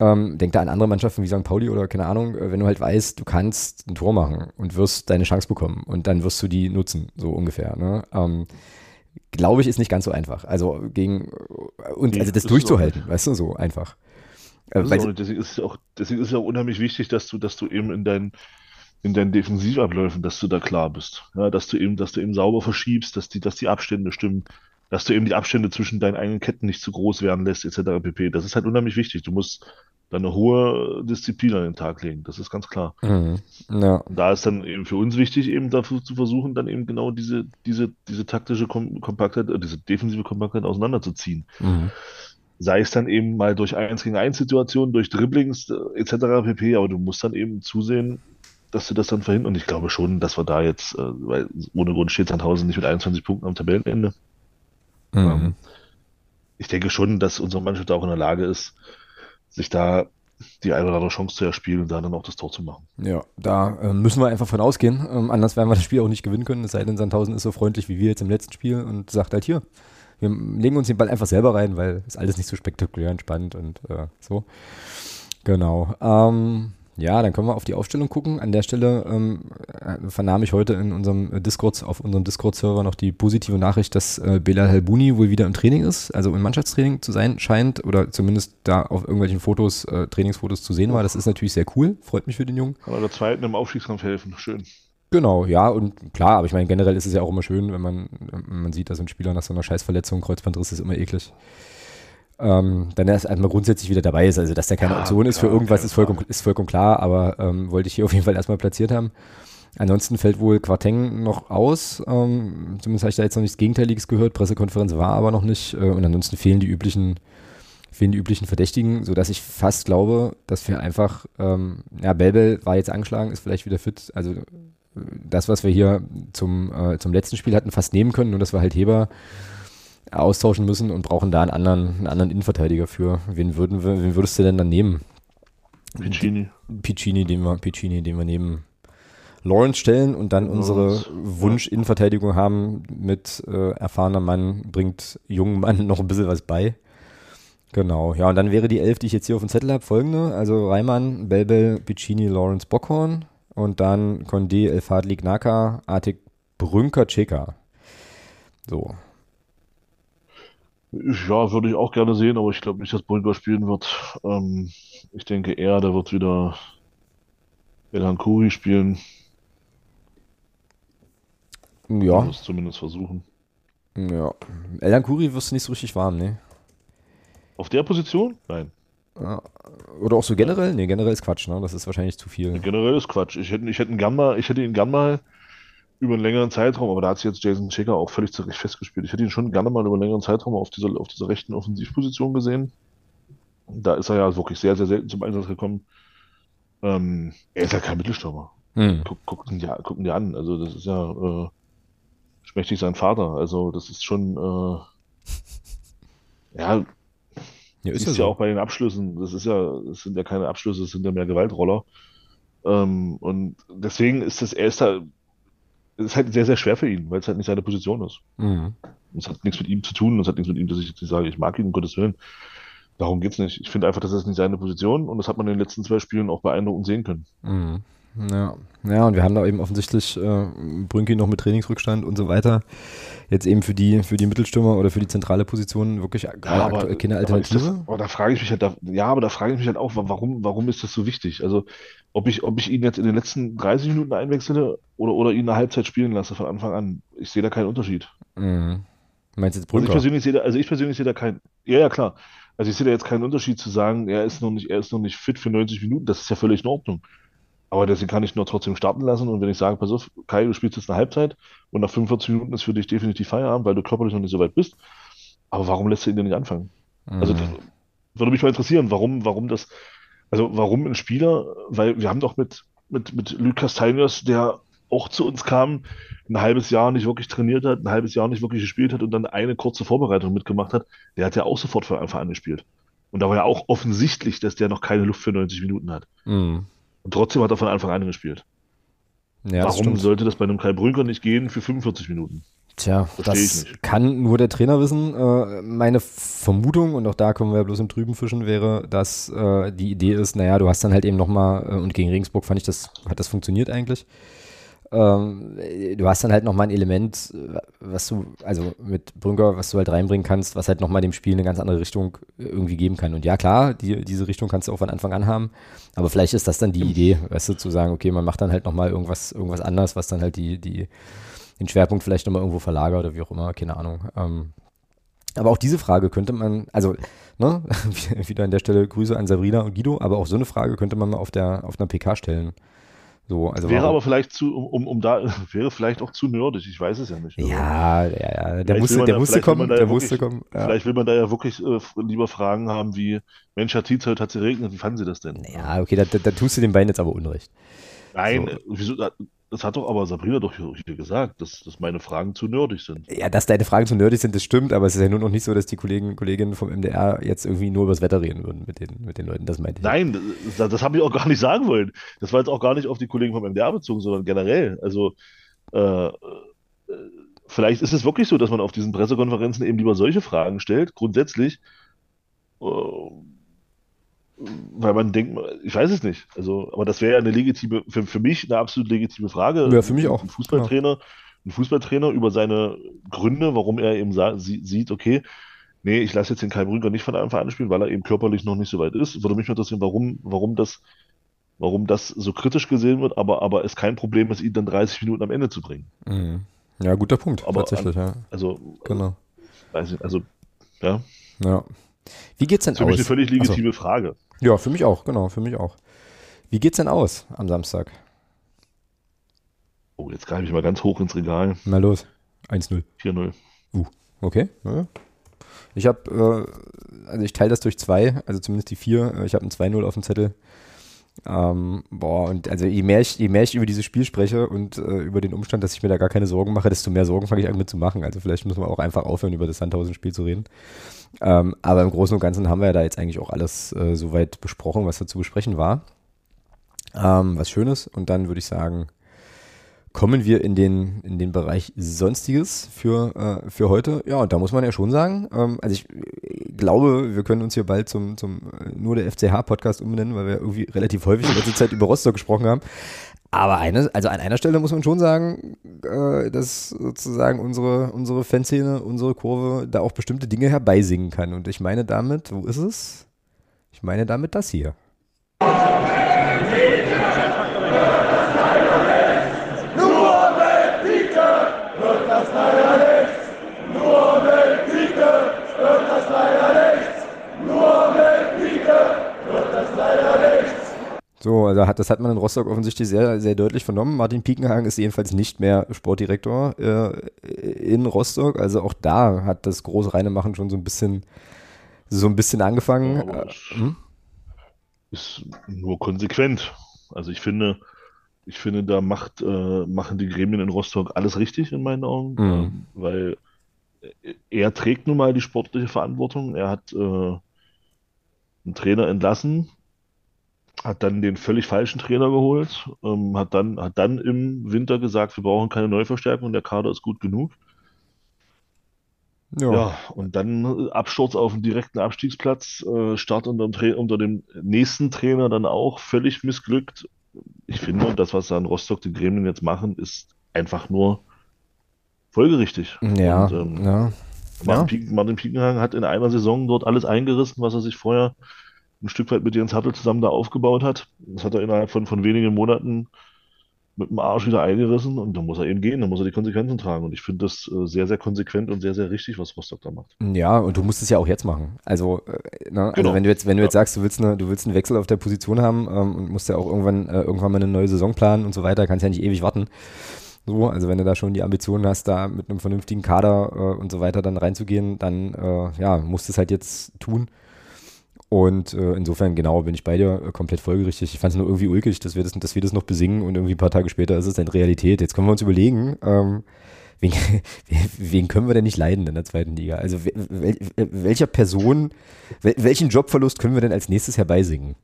Ähm, denk da an andere Mannschaften wie St. Pauli oder keine Ahnung, äh, wenn du halt weißt, du kannst ein Tor machen und wirst deine Chance bekommen und dann wirst du die nutzen, so ungefähr. Ne? Ähm, Glaube ich, ist nicht ganz so einfach. Also gegen und nee, also das, durchzuhalten, weißt du, so einfach. Äh, deswegen ist es auch, deswegen ist es auch unheimlich wichtig, dass du, dass du eben in deinen in deinen Defensivabläufen, dass du da klar bist. Ja, dass du eben, dass du eben sauber verschiebst, dass die, dass die Abstände stimmen, dass du eben die Abstände zwischen deinen eigenen Ketten nicht zu groß werden lässt, etc. pp. Das ist halt unheimlich wichtig. Du musst da eine hohe Disziplin an den Tag legen. Das ist ganz klar. Mhm. Ja. Da ist dann eben für uns wichtig, eben dafür zu versuchen, dann eben genau diese, diese, diese taktische Kom Kompaktheit, äh, diese defensive Kompaktheit auseinanderzuziehen. Mhm. Sei es dann eben mal durch 1 gegen 1 Situationen, durch Dribblings äh, etc. pp. Aber du musst dann eben zusehen, dass du das dann verhindern. Und ich glaube schon, dass wir da jetzt, äh, weil ohne Grund steht Sandhausen nicht mit 21 Punkten am Tabellenende. Mhm. Ähm, ich denke schon, dass unsere Mannschaft auch in der Lage ist, sich da die eine oder andere Chance zu erspielen und da dann auch das Tor zu machen. Ja, da äh, müssen wir einfach von ausgehen. Ähm, anders werden wir das Spiel auch nicht gewinnen können. Es sei denn, Sandhausen ist so freundlich wie wir jetzt im letzten Spiel und sagt halt hier, wir legen uns den Ball einfach selber rein, weil es alles nicht so spektakulär und spannend und äh, so. Genau. Ähm, ja, dann können wir auf die Aufstellung gucken. An der Stelle ähm, äh, vernahm ich heute in unserem Discord, auf unserem Discord-Server noch die positive Nachricht, dass äh, Belal Helbuni wohl wieder im Training ist, also im Mannschaftstraining zu sein scheint oder zumindest da auf irgendwelchen Fotos, äh, Trainingsfotos zu sehen war. Das ist natürlich sehr cool, freut mich für den Jungen. Kann er der Zweiten im Aufstiegskampf helfen, schön. Genau, ja, und klar, aber ich meine, generell ist es ja auch immer schön, wenn man, wenn man sieht, dass ein Spieler nach so einer Scheißverletzung, Kreuzbandriss ist immer eklig ähm, dann erst einmal grundsätzlich wieder dabei ist. Also, dass der keine ja, Option ist für irgendwas, ist vollkommen, ist vollkommen klar, aber ähm, wollte ich hier auf jeden Fall erstmal platziert haben. Ansonsten fällt wohl Quarteng noch aus. Ähm, zumindest habe ich da jetzt noch nichts Gegenteiliges gehört. Pressekonferenz war aber noch nicht. Äh, und ansonsten fehlen die üblichen, fehlen die üblichen Verdächtigen, sodass ich fast glaube, dass wir einfach, ähm, ja, Belbel war jetzt angeschlagen, ist vielleicht wieder fit. Also das, was wir hier zum, äh, zum letzten Spiel hatten, fast nehmen können, nur dass wir halt Heber austauschen müssen und brauchen da einen anderen, einen anderen Innenverteidiger für. Wen, würden wir, wen würdest du denn dann nehmen? Piccini. Piccini, den wir, Piccini, den wir neben Lawrence stellen und dann unsere Wunsch-Innenverteidigung haben mit äh, erfahrener Mann, bringt jungen Mann noch ein bisschen was bei. Genau, ja, und dann wäre die Elf, die ich jetzt hier auf dem Zettel habe, folgende. Also Reimann, Belbel, Piccini, Lawrence, Bockhorn und dann Condé, El Fadli, Gnaka, Artik, Brünker, Cheka. So, ja, würde ich auch gerne sehen, aber ich glaube nicht, dass Brünker spielen wird. Ähm, ich denke eher, der wird wieder Elhan Kuri spielen. Ja. Muss zumindest versuchen. Ja. Elan Kuri wirst du nicht so richtig warm, ne? Auf der Position? Nein. Ja. Oder auch so generell? Ne, generell ist Quatsch, ne? Das ist wahrscheinlich zu viel. Generell ist Quatsch. Ich hätte, ich hätte ihn gern mal, ich hätte ihn gern mal über einen längeren Zeitraum, aber da hat sich jetzt Jason Checker auch völlig zu Recht festgespielt. Ich hätte ihn schon gerne mal über einen längeren Zeitraum auf dieser, auf dieser rechten Offensivposition gesehen. Da ist er ja wirklich sehr, sehr selten zum Einsatz gekommen. Ähm, er ist ja kein Mittelstürmer. Hm. Guck, guck, ihn dir, guck ihn dir an. Also, das ist ja äh, schmächtig sein Vater. Also, das ist schon, äh, ja, Ja, ist ist ja ja so. auch bei den Abschlüssen. Das ist ja, das sind ja keine Abschlüsse, das sind ja mehr Gewaltroller. Ähm, und deswegen ist das, er ist da, es ist halt sehr, sehr schwer für ihn, weil es halt nicht seine Position ist. Mhm. Es hat nichts mit ihm zu tun, es hat nichts mit ihm, dass ich sage, ich mag ihn, um Gottes Willen. Darum geht's nicht. Ich finde einfach, das ist nicht seine Position und das hat man in den letzten zwei Spielen auch beeindruckend sehen können. Mhm. Ja. ja, und wir haben da eben offensichtlich äh, Brünki noch mit Trainingsrückstand und so weiter. Jetzt eben für die, für die Mittelstürmer oder für die zentrale Position wirklich gerade aber- keine Aber, das, Alternative. aber da frage ich mich halt, da, ja, aber da frage ich mich halt auch, warum, warum ist das so wichtig? Also, ob ich, ob ich ihn jetzt in den letzten 30 Minuten einwechsle oder, oder ihn eine Halbzeit spielen lasse von Anfang an. Ich sehe da keinen Unterschied. Mhm. Meinst du jetzt Also ich Brünker? persönlich sehe da, also ich persönlich sehe da keinen, ja, ja, klar. Also ich sehe da jetzt keinen Unterschied zu sagen, er ist noch nicht, er ist noch nicht fit für 90 Minuten. Das ist ja völlig in Ordnung. Aber deswegen kann ich nur trotzdem starten lassen. Und wenn ich sage, pass auf, Kai, du spielst jetzt eine Halbzeit und nach 45 Minuten ist für dich definitiv Feierabend, weil du körperlich noch nicht so weit bist. Aber warum lässt du ihn denn nicht anfangen? Also Mhm. das würde mich mal interessieren, warum, warum das, also warum ein Spieler, weil wir haben doch mit, mit, mit Lucas Castaños, der auch zu uns kam, ein halbes Jahr nicht wirklich trainiert hat, ein halbes Jahr nicht wirklich gespielt hat und dann eine kurze Vorbereitung mitgemacht hat, der hat ja auch sofort von Anfang an gespielt. Und da war ja auch offensichtlich, dass der noch keine Luft für 90 Minuten hat. Mhm. Und trotzdem hat er von Anfang an gespielt. Ja, das Warum stimmt. sollte das bei einem Kai Brünker nicht gehen für 45 Minuten? Tja, Versteh das nicht. kann nur der Trainer wissen. Äh, meine Vermutung, und auch da können wir ja bloß im Trüben fischen, wäre, dass äh, die Idee ist, naja, du hast dann halt eben nochmal, äh, und gegen Regensburg fand ich das, hat das funktioniert eigentlich. Ähm, äh, du hast dann halt nochmal ein Element, was du, also mit Brünker, was du halt reinbringen kannst, was halt nochmal dem Spiel eine ganz andere Richtung irgendwie geben kann. Und ja, klar, die, diese Richtung kannst du auch von Anfang an haben, aber vielleicht ist das dann die Idee, weißt du, zu sagen, okay, man macht dann halt nochmal irgendwas, irgendwas anders, was dann halt die, die, den Schwerpunkt vielleicht nochmal irgendwo verlagert oder wie auch immer, keine Ahnung. Ähm, aber auch diese Frage könnte man, also, ne, wieder an der Stelle Grüße an Sabrina und Guido, aber auch so eine Frage könnte man mal auf der, auf einer PK stellen. So, also Wäre aber vielleicht zu, um, um, da, wäre vielleicht auch zu nerdig, ich weiß es ja nicht. Also, ja, ja, ja, der musste, der da- musste kommen, ja der wirklich- musste kommen. Ja. Vielleicht will man da ja wirklich äh, lieber Fragen haben wie, Mensch, Herr Tietz, heute hat es geregnet, wie fanden Sie das denn? ja, okay, da, da, da tust du den Beinen jetzt aber unrecht. Nein, So. äh, wieso, das hat doch aber Sabrina doch hier gesagt, dass, dass meine Fragen zu nerdig sind. Ja, dass deine Fragen zu nerdig sind, das stimmt, aber es ist ja nur noch nicht so, dass die Kollegen Kolleginnen vom MDR jetzt irgendwie nur über das Wetter reden würden mit den, mit den Leuten. Das meinte ich. Nein, das, das habe ich auch gar nicht sagen wollen. Das war jetzt auch gar nicht auf die Kollegen vom MDR bezogen, sondern generell. Also, äh, äh, vielleicht ist es wirklich so, dass man auf diesen Pressekonferenzen eben lieber solche Fragen stellt, grundsätzlich, äh, weil man denkt, ich weiß es nicht. Also, aber das wäre ja eine legitime, für, für mich eine absolut legitime Frage. Ja, für mich auch. Ein Fußballtrainer, ein Fußballtrainer über seine Gründe, warum er eben sieht, okay, nee, ich lasse jetzt den Kai Brünker nicht von Anfang an spielen, weil er eben körperlich noch nicht so weit ist. Würde mich mal interessieren, warum, warum das, warum das so kritisch gesehen wird, aber, aber es kein Problem ist, ihn dann 30 Minuten am Ende zu bringen. Mhm. Ja, guter Punkt, Aber tatsächlich, ja. Also, Genau. ich, also, ja, Ja. Wie geht's denn für mich eine aus? völlig legitime Frage. Ja, für mich auch, genau, für mich auch. Wie geht's denn aus am Samstag? Oh, jetzt greife ich mal ganz hoch ins Regal. Mal los. 1-0. 4-0. Okay. Ja. Ich habe, äh, also ich teile das durch zwei, also zumindest die vier. Äh, Ich habe ein 2-0 auf dem Zettel. Ähm, boah, und also je mehr, ich, je mehr ich über dieses Spiel spreche und äh, über den Umstand, dass ich mir da gar keine Sorgen mache, desto mehr Sorgen fange ich an mit zu machen. Also vielleicht müssen wir auch einfach aufhören, über das Sandhausen-Spiel zu reden. Ähm, aber im Großen und Ganzen haben wir ja da jetzt eigentlich auch alles äh, soweit besprochen, was da zu besprechen war. Ähm, was Schönes. Und dann würde ich sagen, kommen wir in den, in den Bereich Sonstiges für, äh, für heute. Ja, und da muss man ja schon sagen, ähm, also ich äh, glaube, wir können uns hier bald zum, zum äh, nur der FCH-Podcast umbenennen, weil wir irgendwie relativ häufig in letzter Zeit über Rostock gesprochen haben. Aber eine, also an einer Stelle muss man schon sagen, äh, dass sozusagen unsere, unsere Fanszene, unsere Kurve da auch bestimmte Dinge herbeisingen kann. Und ich meine damit, wo ist es? Ich meine damit das hier. Also hat, das hat man in Rostock offensichtlich sehr, sehr deutlich vernommen. Martin Piekenhagen ist jedenfalls nicht mehr Sportdirektor äh, in Rostock. Also auch da hat das große Reinemachen schon so ein bisschen, so ein bisschen angefangen. Ja, hm? Ist nur konsequent. Also ich finde, ich finde, da macht, äh, machen die Gremien in Rostock alles richtig in meinen Augen, mhm. ähm, weil er trägt nun mal die sportliche Verantwortung. Er hat äh, einen Trainer entlassen, hat dann den völlig falschen Trainer geholt, ähm, hat, dann, hat dann im Winter gesagt, wir brauchen keine Neuverstärkung, der Kader ist gut genug. Ja, ja und dann Absturz auf den direkten Abstiegsplatz, äh, Start unter dem, unter dem nächsten Trainer dann auch völlig missglückt. Ich finde, das, was da in Rostock die Gremien jetzt machen, ist einfach nur folgerichtig. Ja, und, ähm, ja. Martin, ja. Martin Piekenhagen hat in einer Saison dort alles eingerissen, was er sich vorher ein Stück weit mit Jens Hattel zusammen da aufgebaut hat. Das hat er innerhalb von, von wenigen Monaten mit dem Arsch wieder eingerissen und dann muss er eben gehen, dann muss er die Konsequenzen tragen. Und ich finde das äh, sehr, sehr konsequent und sehr, sehr richtig, was Rostock da macht. Ja, und du musst es ja auch jetzt machen. Also, äh, ne? also genau. wenn du jetzt, wenn du jetzt sagst, du willst, eine, du willst einen Wechsel auf der Position haben ähm, und musst ja auch irgendwann, äh, irgendwann mal eine neue Saison planen und so weiter, kannst ja nicht ewig warten. So, also wenn du da schon die Ambitionen hast, da mit einem vernünftigen Kader äh, und so weiter dann reinzugehen, dann äh, ja, musst du es halt jetzt tun. Und äh, insofern, genau, bin ich bei dir äh, komplett folgerichtig. Ich fand es nur irgendwie ulkig, dass wir, das, dass wir das noch besingen und irgendwie ein paar Tage später ist es dann Realität. Jetzt können wir uns überlegen, ähm, wen, wen können wir denn nicht leiden in der zweiten Liga? Also wel, welcher Person, wel, welchen Jobverlust können wir denn als nächstes herbeisingen?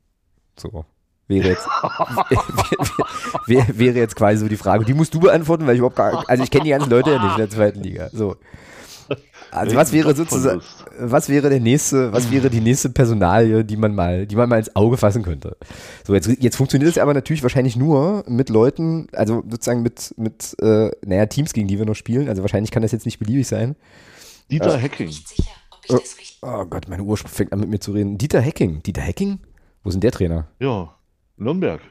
So. Wäre jetzt, wäre, wäre jetzt quasi so die Frage. Die musst du beantworten, weil ich überhaupt gar, also ich kenne die ganzen Leute ja nicht in der zweiten Liga. So. Also was wäre sozusagen, was wäre der nächste, was wäre die nächste Personalie, die man mal, die man mal ins Auge fassen könnte? So, jetzt, jetzt funktioniert es aber natürlich wahrscheinlich nur mit Leuten, also sozusagen mit, mit, äh, naja, Teams, gegen die wir noch spielen. Also wahrscheinlich kann das jetzt nicht beliebig sein. Dieter äh, Hacking. Oh, oh Gott, mein Ursprung fängt an mit mir zu reden. Dieter Hacking. Dieter Hacking? Wo ist denn der Trainer? Ja, Nürnberg.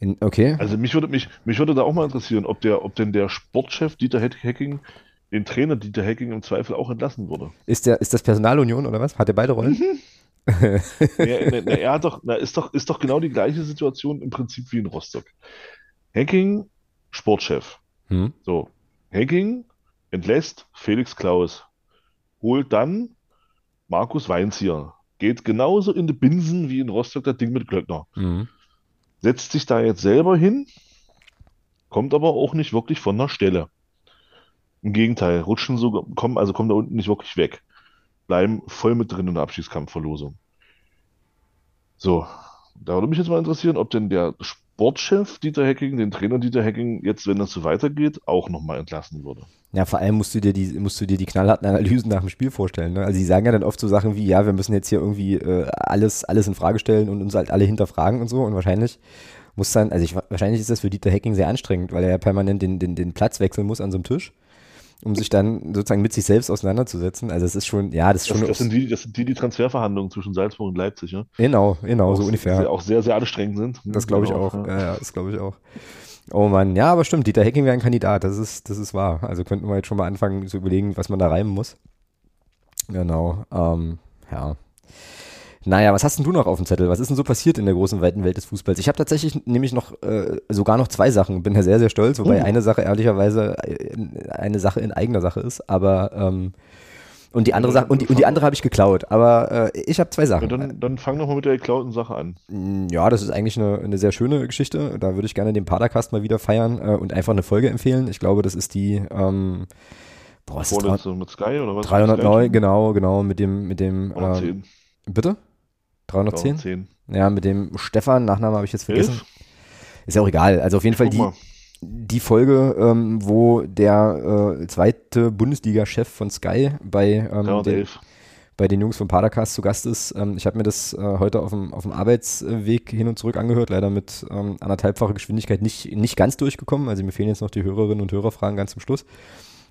In, okay. Also mich würde, mich, mich würde da auch mal interessieren, ob, der, ob denn der Sportchef Dieter Hacking den Trainer Dieter Hacking im Zweifel auch entlassen würde. Ist, der, ist das Personalunion oder was? Hat er beide Rollen? Mhm. ja, na, er hat doch, na, ist, doch, ist doch genau die gleiche Situation im Prinzip wie in Rostock. Hacking, Sportchef. Hm. So, Hacking entlässt Felix Klaus, holt dann Markus Weinzierr, geht genauso in die Binsen wie in Rostock das Ding mit Glöckner. Mhm. Setzt sich da jetzt selber hin, kommt aber auch nicht wirklich von der Stelle. Im Gegenteil, rutschen so, kommen, also kommen da unten nicht wirklich weg. Bleiben voll mit drin in der Abschiedskampfverlosung. So, da würde mich jetzt mal interessieren, ob denn der Sportchef Dieter Hecking, den Trainer Dieter Hecking, jetzt, wenn das so weitergeht, auch nochmal entlassen würde. Ja, vor allem musst du dir die, musst du dir die knallharten Analysen nach dem Spiel vorstellen. Ne? Also sie sagen ja dann oft so Sachen wie, ja, wir müssen jetzt hier irgendwie äh, alles, alles in Frage stellen und uns halt alle hinterfragen und so. Und wahrscheinlich muss dann, also ich, wahrscheinlich ist das für Dieter Hecking sehr anstrengend, weil er ja permanent den, den, den Platz wechseln muss an so einem Tisch um sich dann sozusagen mit sich selbst auseinanderzusetzen. Also es ist schon, ja, das ist schon. Das, das sind, die, das sind die, die Transferverhandlungen zwischen Salzburg und Leipzig, ja? Genau, genau, auch so ungefähr. Sehr, auch sehr, sehr anstrengend sind. Das glaube ich genau, auch. Ja, ja das glaube ich auch. Oh Mann, ja, aber stimmt, Dieter Hecking wäre ein Kandidat, das ist, das ist wahr. Also könnten wir jetzt schon mal anfangen zu überlegen, was man da reimen muss. Genau, ähm, ja. Naja, was hast denn du noch auf dem Zettel? Was ist denn so passiert in der großen, weiten Welt des Fußballs? Ich habe tatsächlich nämlich noch äh, sogar noch zwei Sachen. Bin ja sehr, sehr stolz, wobei uh. eine Sache ehrlicherweise äh, eine Sache in eigener Sache ist. Aber ähm, und die andere Sache und die, und die andere habe ich geklaut. Aber äh, ich habe zwei Sachen. Ja, dann, dann fang doch mal mit der geklauten Sache an. Mm, ja, das ist eigentlich eine, eine sehr schöne Geschichte. Da würde ich gerne den Padercast mal wieder feiern äh, und einfach eine Folge empfehlen. Ich glaube, das ist die ähm, boah, ist das mit Sky oder was? 309, genau, genau, mit dem, mit dem. Ähm, bitte? 310? 310. Ja, mit dem Stefan, Nachname habe ich jetzt vergessen. Elf? Ist ja auch egal. Also auf jeden ich Fall die, die Folge, ähm, wo der äh, zweite Bundesliga-Chef von Sky bei, ähm, den, bei den Jungs von Padercast zu Gast ist. Ähm, ich habe mir das äh, heute auf dem, auf dem Arbeitsweg hin und zurück angehört, leider mit ähm, anderthalbfacher Geschwindigkeit nicht, nicht ganz durchgekommen. Also mir fehlen jetzt noch die Hörerinnen und Hörerfragen ganz zum Schluss.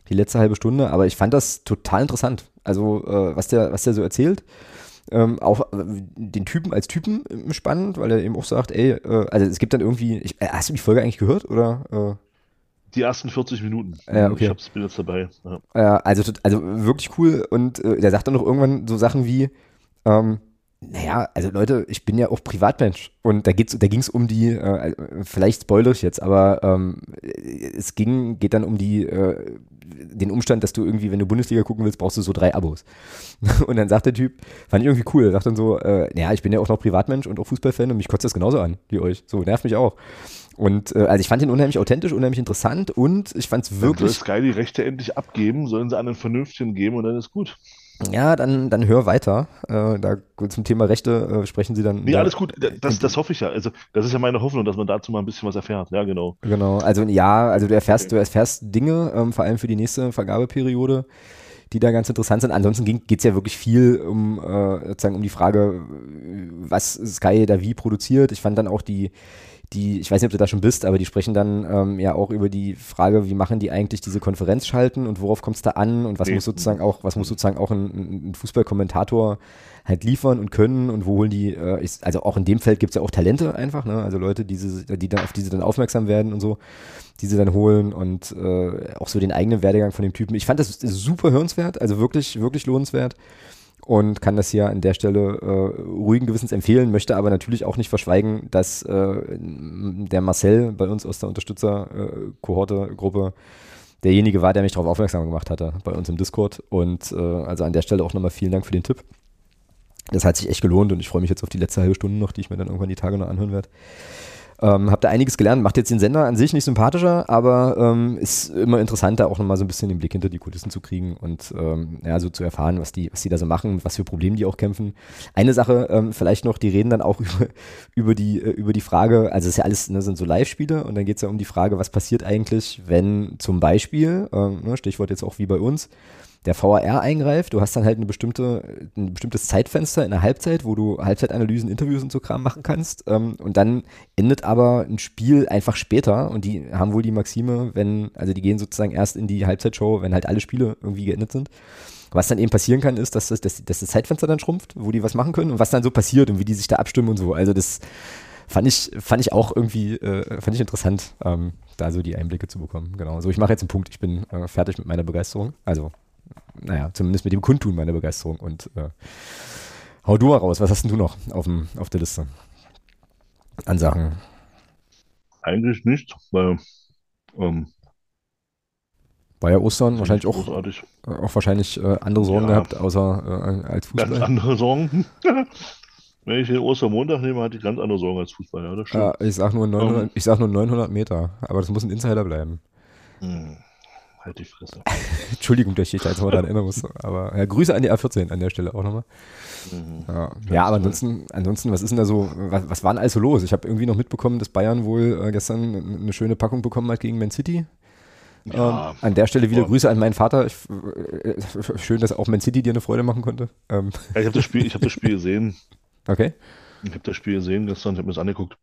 Die letzte halbe Stunde, aber ich fand das total interessant. Also, äh, was, der, was der so erzählt. Ähm, auch äh, den Typen als Typen spannend, weil er eben auch sagt, ey, äh, also es gibt dann irgendwie, ich, äh, hast du die Folge eigentlich gehört oder? Äh? Die ersten 40 Minuten. Ja, okay. Ich hab's, bin jetzt dabei. Ja. also, also wirklich cool und äh, der sagt dann noch irgendwann so Sachen wie, ähm, Naja, also Leute, ich bin ja auch Privatmensch und da geht's, da ging es um die, äh, vielleicht spoiler ich jetzt, aber ähm, es ging, geht dann um die, äh, den Umstand, dass du irgendwie, wenn du Bundesliga gucken willst, brauchst du so drei Abos. Und dann sagt der Typ, fand ich irgendwie cool, er sagt dann so, äh, ja, ich bin ja auch noch Privatmensch und auch Fußballfan und mich kotzt das genauso an wie euch. So, nervt mich auch. Und äh, also ich fand ihn unheimlich authentisch, unheimlich interessant und ich fand es wirklich. Soll Sky die Rechte endlich abgeben, sollen sie einen vernünftigen geben und dann ist gut. Ja, dann, dann hör weiter. Äh, da zum Thema Rechte äh, sprechen Sie dann. Nee, alles gut. Das, das hoffe ich ja. Also, das ist ja meine Hoffnung, dass man dazu mal ein bisschen was erfährt. Ja, genau. Genau. Also, ja, also du erfährst, okay. du erfährst Dinge, ähm, vor allem für die nächste Vergabeperiode, die da ganz interessant sind. Ansonsten geht es ja wirklich viel um, äh, sozusagen um die Frage, was Sky da wie produziert. Ich fand dann auch die, die, ich weiß nicht, ob du da schon bist, aber die sprechen dann ähm, ja auch über die Frage, wie machen die eigentlich diese Konferenz schalten und worauf kommt es da an und was nee. muss sozusagen auch, was muss sozusagen auch ein, ein Fußballkommentator halt liefern und können und wo holen die, äh, ist, also auch in dem Feld gibt es ja auch Talente einfach, ne? Also Leute, die, sie, die dann auf diese dann aufmerksam werden und so, die sie dann holen und äh, auch so den eigenen Werdegang von dem Typen. Ich fand das super hörenswert, also wirklich, wirklich lohnenswert und kann das hier an der Stelle äh, ruhigen Gewissens empfehlen, möchte aber natürlich auch nicht verschweigen, dass äh, der Marcel bei uns aus der Unterstützer-Kohorte-Gruppe derjenige war, der mich darauf aufmerksam gemacht hatte bei uns im Discord. Und äh, also an der Stelle auch nochmal vielen Dank für den Tipp. Das hat sich echt gelohnt und ich freue mich jetzt auf die letzte halbe Stunde noch, die ich mir dann irgendwann die Tage noch anhören werde. Ähm, hab da einiges gelernt, macht jetzt den Sender an sich nicht sympathischer, aber ähm, ist immer interessanter, auch nochmal so ein bisschen den Blick hinter die Kulissen zu kriegen und ähm, ja, so zu erfahren, was die, was die da so machen, was für Probleme die auch kämpfen. Eine Sache ähm, vielleicht noch, die reden dann auch über, über, die, äh, über die Frage, also es ist ja alles, ne, sind so Live-Spiele und dann geht es ja um die Frage, was passiert eigentlich, wenn zum Beispiel, ähm, ne, Stichwort jetzt auch wie bei uns, der VAR eingreift. Du hast dann halt eine bestimmte, ein bestimmtes Zeitfenster in der Halbzeit, wo du Halbzeitanalysen, Interviews und so Kram machen kannst. Ähm, und dann endet aber ein Spiel einfach später. Und die haben wohl die Maxime, wenn, also die gehen sozusagen erst in die Halbzeitshow, wenn halt alle Spiele irgendwie geendet sind. Was dann eben passieren kann, ist, dass das, dass, dass das Zeitfenster dann schrumpft, wo die was machen können und was dann so passiert und wie die sich da abstimmen und so. Also das fand ich, fand ich auch irgendwie, äh, fand ich interessant, ähm, da so die Einblicke zu bekommen. Genau. So, ich mache jetzt einen Punkt. Ich bin äh, fertig mit meiner Begeisterung. Also naja, zumindest mit dem Kundtun meiner Begeisterung. Und äh, hau du mal raus, was hast denn du noch auf, dem, auf der Liste an Sachen? Eigentlich nicht, weil ähm, war ja Ostern wahrscheinlich auch, großartig. auch wahrscheinlich äh, andere Sorgen ja. gehabt, außer äh, als Fußball. Ganz andere Sorgen. Wenn ich den Ostermontag nehme, hatte ich ganz andere Sorgen als Fußball. Ja, ich sag nur 900, um, ich sag nur 900 Meter, aber das muss ein Insider bleiben. Hm. Halt die Fresse. Entschuldigung, dass ich da jetzt mal daran erinnern muss. Aber ja, Grüße an die A14 an der Stelle auch nochmal. Mhm. Ja, ja, aber ansonsten, ansonsten, was ist denn da so, was, was war denn alles so los? Ich habe irgendwie noch mitbekommen, dass Bayern wohl äh, gestern eine schöne Packung bekommen hat gegen Man City. Ja, ähm, an der Stelle wieder Grüße an meinen Vater. Ich, äh, schön, dass auch Man City dir eine Freude machen konnte. Ähm. Ja, ich habe das, Spiel, hab das Spiel gesehen. Okay. Ich habe das Spiel gesehen gestern, ich habe mir das angeguckt.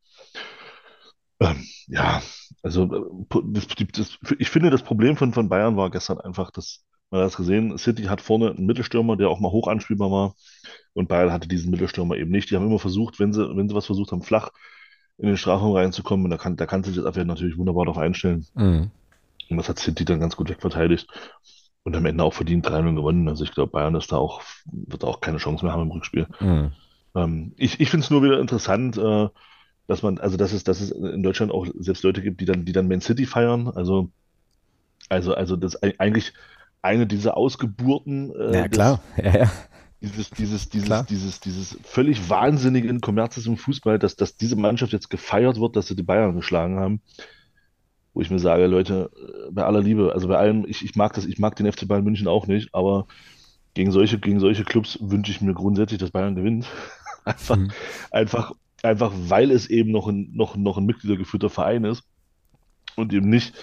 Ähm, ja, also äh, das, das, ich finde, das Problem von, von Bayern war gestern einfach, dass man hat das gesehen, City hat vorne einen Mittelstürmer, der auch mal hoch anspielbar war und Bayern hatte diesen Mittelstürmer eben nicht. Die haben immer versucht, wenn sie, wenn sie was versucht haben, flach in den Strafraum reinzukommen, und da kann, da kann sich das Abwehr natürlich wunderbar darauf einstellen. Mhm. Und das hat City dann ganz gut wegverteidigt und am Ende auch verdient 3-0 gewonnen. Also ich glaube, Bayern ist da auch, wird auch keine Chance mehr haben im Rückspiel. Mhm. Ähm, ich ich finde es nur wieder interessant, äh, dass man, also dass es, dass es in Deutschland auch selbst Leute gibt, die dann, die dann Man City feiern. Also, also, also das eigentlich eine dieser Ausgeburten. Äh, ja, klar. Des, ja, ja. Dieses, dieses, dieses, klar. dieses, dieses völlig wahnsinnigen Kommerzes im Fußball, dass, dass diese Mannschaft jetzt gefeiert wird, dass sie die Bayern geschlagen haben. Wo ich mir sage, Leute, äh, bei aller Liebe, also bei allem, ich, ich mag das, ich mag den FC Bayern München auch nicht, aber gegen solche, gegen solche Clubs wünsche ich mir grundsätzlich, dass Bayern gewinnt. einfach, mhm. einfach einfach weil es eben noch ein, noch, noch ein mitgliedergeführter Verein ist und eben nicht,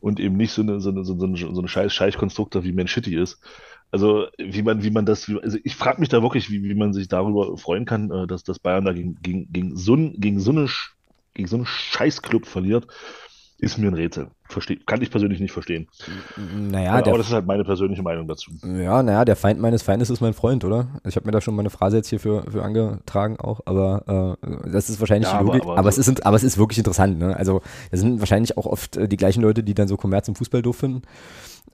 und eben nicht so eine, so eine, so eine, so eine scheiß Scheichkonstruktor wie Man City ist. Also wie man, wie man das, also ich frage mich da wirklich, wie, wie man sich darüber freuen kann, äh, dass, dass Bayern da gegen, gegen, gegen, so, ein, gegen, so eine, gegen so einen Scheißclub verliert, ist mir ein Rätsel. Versteh, kann ich persönlich nicht verstehen. Naja, aber, aber das ist halt meine persönliche Meinung dazu. Ja, naja, der Feind meines Feindes ist mein Freund, oder? Ich habe mir da schon mal eine Phrase jetzt hier für, für angetragen auch, aber äh, das ist wahrscheinlich ja, die Logik. Aber, aber, aber es ist, aber es ist wirklich interessant, ne? Also, das sind wahrscheinlich auch oft äh, die gleichen Leute, die dann so Kommerz im Fußball doof finden.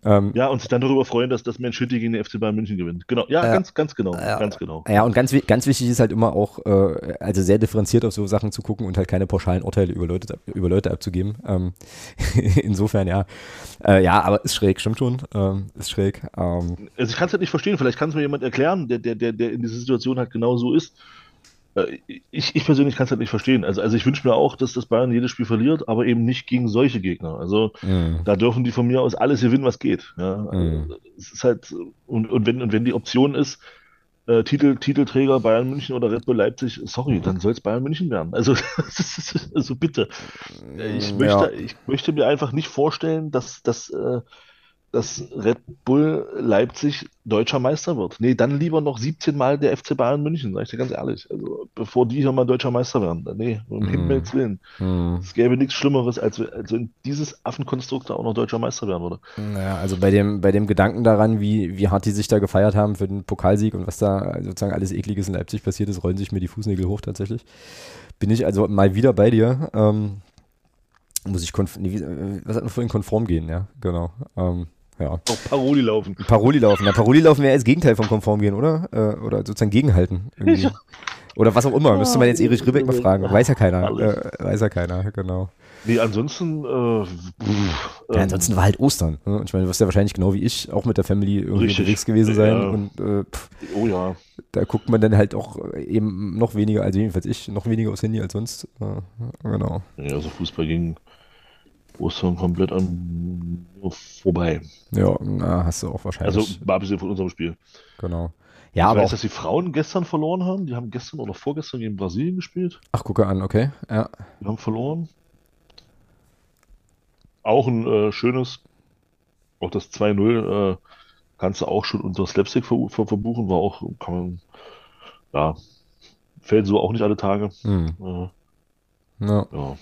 Ähm, ja, und sich dann darüber freuen, dass das Mensch Hütte gegen den FC Bayern München gewinnt. Genau, ja, äh, ganz, ganz genau, äh, ganz genau. Ja, und ganz, ganz wichtig ist halt immer auch, äh, also sehr differenziert auf so Sachen zu gucken und halt keine pauschalen Urteile über Leute, über Leute abzugeben. Ähm, insofern, ja. Äh, ja, aber ist schräg, stimmt schon. Ähm, ist schräg. Ähm. Also ich kann es halt nicht verstehen, vielleicht kann es mir jemand erklären, der, der, der, der in dieser Situation halt genau so ist. Äh, ich, ich persönlich kann es halt nicht verstehen. Also, also ich wünsche mir auch, dass das Bayern jedes Spiel verliert, aber eben nicht gegen solche Gegner. Also mhm. da dürfen die von mir aus alles gewinnen, was geht. Ja? Also, mhm. Es ist halt, und, und, wenn, und wenn die Option ist, äh, Titel, Titelträger Bayern München oder Red Bull Leipzig, sorry, dann soll es Bayern München werden. Also, also bitte. Ich möchte, ja. ich möchte mir einfach nicht vorstellen, dass, dass äh, dass Red Bull Leipzig deutscher Meister wird. Nee, dann lieber noch 17 Mal der FC Bayern München, sag ich dir ganz ehrlich. Also, bevor die hier mal deutscher Meister werden. Nee, um mm. Himmels Willen. Mm. Es gäbe nichts Schlimmeres, als, als wenn dieses Affenkonstrukt auch noch deutscher Meister werden würde. Naja, also bei dem, bei dem Gedanken daran, wie, wie hart die sich da gefeiert haben für den Pokalsieg und was da sozusagen alles Ekliges in Leipzig passiert ist, rollen sich mir die Fußnägel hoch tatsächlich. Bin ich also mal wieder bei dir. Ähm, muss ich konf nee, was hat man vorhin konform gehen, ja, genau. Ähm, ja. Auch Paroli laufen. Paroli laufen. Ja, Paroli laufen wäre das Gegenteil vom Konform gehen, oder? Äh, oder sozusagen gegenhalten. Irgendwie. Oder was auch immer. Müsste man jetzt Erich Ribbeck mal fragen. Weiß ja keiner. Äh, weiß ja keiner, genau. Nee, ansonsten. Äh, pff, ja, ansonsten war halt Ostern. Ne? Ich meine, du wirst ja wahrscheinlich genau wie ich auch mit der Family irgendwie Richtig. unterwegs gewesen sein. Ja. Und, äh, pff, oh ja. Da guckt man dann halt auch eben noch weniger, also jedenfalls ich, noch weniger aufs Handy als sonst. Genau. Ja, also Fußball ging Ostern komplett an vorbei. Ja, na, hast du auch wahrscheinlich. Also mal abgesehen von unserem Spiel. Genau. Ja, ich aber weiß, dass die Frauen gestern verloren haben. Die haben gestern oder vorgestern gegen Brasilien gespielt. Ach, gucke an, okay. Ja. Die haben verloren. Auch ein äh, schönes, auch das 2-0 äh, kannst du auch schon unter Slapstick ver ver verbuchen. War auch, kann man, ja, fällt so auch nicht alle Tage. Hm. Äh, no. Ja.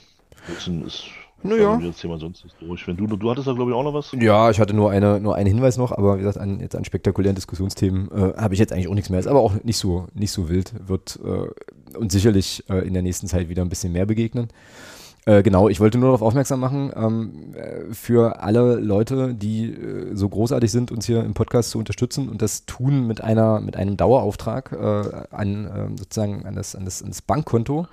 Ist, ist naja. Jetzt Thema sonst ist durch. Wenn du, du hattest da glaube ich auch noch was. Ja, ich hatte nur, eine, nur einen Hinweis noch, aber wie gesagt, an, jetzt an spektakulären Diskussionsthemen äh, habe ich jetzt eigentlich auch nichts mehr. Ist aber auch nicht so, nicht so wild. Wird äh, und sicherlich äh, in der nächsten Zeit wieder ein bisschen mehr begegnen. Äh, genau, ich wollte nur darauf aufmerksam machen, ähm, äh, für alle Leute, die äh, so großartig sind, uns hier im Podcast zu unterstützen und das tun mit einer, mit einem Dauerauftrag äh, an sozusagen an das, an das, an das Bankkonto.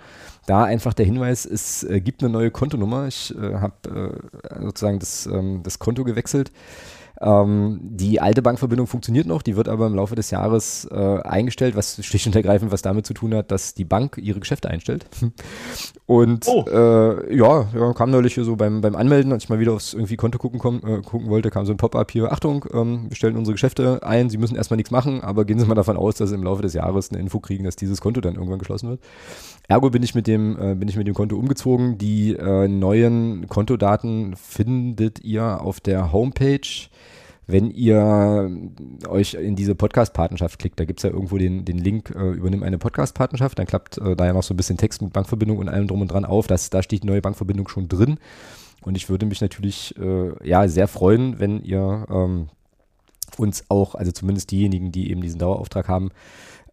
Da einfach der Hinweis, es äh, gibt eine neue Kontonummer. Ich äh, habe sozusagen das, ähm, das Konto gewechselt. Ähm, die alte Bankverbindung funktioniert noch, die wird aber im Laufe des Jahres äh, eingestellt, was schlicht und ergreifend was damit zu tun hat, dass die Bank ihre Geschäfte einstellt. Und oh. äh, ja, ja, kam neulich hier so beim, beim Anmelden, als ich mal wieder aufs irgendwie Konto gucken, komm, äh, gucken wollte, kam so ein Pop-up hier, Achtung, ähm, wir stellen unsere Geschäfte ein, Sie müssen erstmal nichts machen, aber gehen Sie mal davon aus, dass Sie im Laufe des Jahres eine Info kriegen, dass dieses Konto dann irgendwann geschlossen wird. Ergo bin ich mit dem, äh, bin ich mit dem Konto umgezogen. Die äh, neuen Kontodaten findet ihr auf der Homepage wenn ihr euch in diese Podcast-Partnerschaft klickt, da gibt es ja irgendwo den, den Link, äh, übernimm eine Podcast-Partnerschaft, dann klappt äh, da ja noch so ein bisschen Text mit Bankverbindung und allem drum und dran auf. Das, da steht die neue Bankverbindung schon drin. Und ich würde mich natürlich äh, ja sehr freuen, wenn ihr ähm, uns auch, also zumindest diejenigen, die eben diesen Dauerauftrag haben,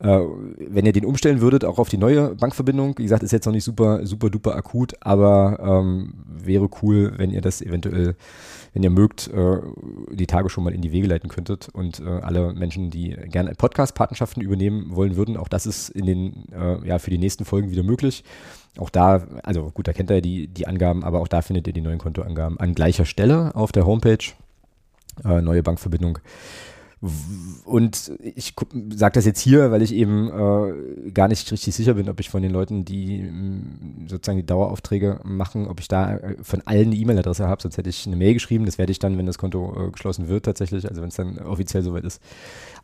äh, wenn ihr den umstellen würdet, auch auf die neue Bankverbindung, wie gesagt, ist jetzt noch nicht super, super duper akut, aber ähm, wäre cool, wenn ihr das eventuell wenn ihr mögt, äh, die Tage schon mal in die Wege leiten könntet und äh, alle Menschen, die gerne Podcast-Partnerschaften übernehmen wollen würden, auch das ist in den, äh, ja, für die nächsten Folgen wieder möglich. Auch da, also gut, da kennt ihr die, die Angaben, aber auch da findet ihr die neuen Kontoangaben an gleicher Stelle auf der Homepage. Neue Bankverbindung. Und ich sage das jetzt hier, weil ich eben äh, gar nicht richtig sicher bin, ob ich von den Leuten, die mh, sozusagen die Daueraufträge machen, ob ich da äh, von allen eine E-Mail-Adresse habe. Sonst hätte ich eine Mail geschrieben. Das werde ich dann, wenn das Konto äh, geschlossen wird, tatsächlich, also wenn es dann offiziell soweit ist,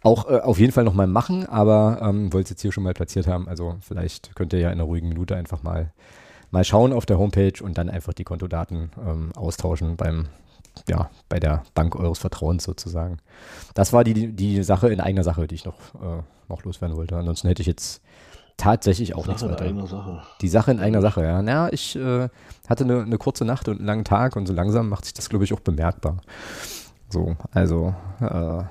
auch äh, auf jeden Fall nochmal machen. Aber ähm, wollte es jetzt hier schon mal platziert haben. Also vielleicht könnt ihr ja in einer ruhigen Minute einfach mal mal schauen auf der Homepage und dann einfach die Kontodaten ähm, austauschen beim ja, bei der Bank eures Vertrauens sozusagen. Das war die, die Sache in eigener Sache, die ich noch, äh, noch loswerden wollte. Ansonsten hätte ich jetzt Tatsächlich auch nichts Sache in weiter. eigener Sache. Die Sache in eigener Sache, ja. Naja, ich äh, hatte eine, eine kurze Nacht und einen langen Tag und so langsam macht sich das, glaube ich, auch bemerkbar. So, also äh,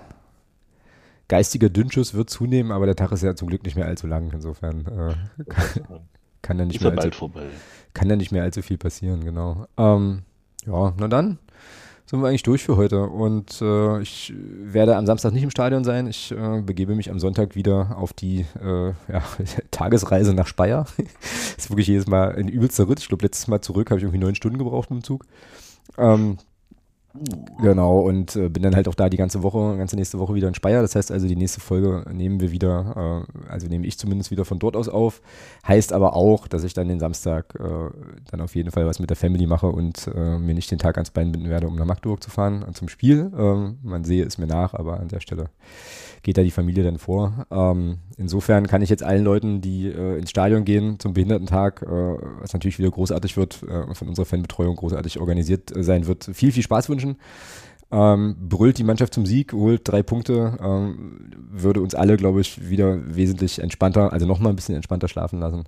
geistiger Dünnschuss wird zunehmen, aber der Tag ist ja zum Glück nicht mehr allzu lang. Insofern äh, kann, kann da nicht Ist ja mehr allzu, bald vorbei. kann da nicht mehr allzu viel passieren, genau. Ähm, ja, na dann sind wir eigentlich durch für heute und äh, ich werde am Samstag nicht im Stadion sein. Ich äh, begebe mich am Sonntag wieder auf die äh, ja, Tagesreise nach Speyer. ist wirklich jedes Mal ein übelster Ritt. Ich glaube, letztes Mal zurück habe ich irgendwie neun Stunden gebraucht mit dem Zug. Ähm, Genau, und äh, bin dann halt auch da die ganze Woche, ganze nächste Woche wieder in Speyer. Das heißt also, die nächste Folge nehmen wir wieder, äh, also nehme ich zumindest wieder von dort aus auf. Heißt aber auch, dass ich dann den Samstag äh, dann auf jeden Fall was mit der Family mache und äh, mir nicht den Tag ans Bein binden werde, um nach Magdeburg zu fahren und zum Spiel. Ähm, man sehe es mir nach, aber an der Stelle geht da die Familie dann vor. Ähm, insofern kann ich jetzt allen Leuten, die äh, ins Stadion gehen zum Behindertentag, äh, was natürlich wieder großartig wird, äh, von unserer Fanbetreuung großartig organisiert äh, sein wird, viel, viel Spaß wünschen. Ähm, brüllt die Mannschaft zum Sieg, holt drei Punkte, ähm, würde uns alle, glaube ich, wieder wesentlich entspannter, also nochmal ein bisschen entspannter schlafen lassen.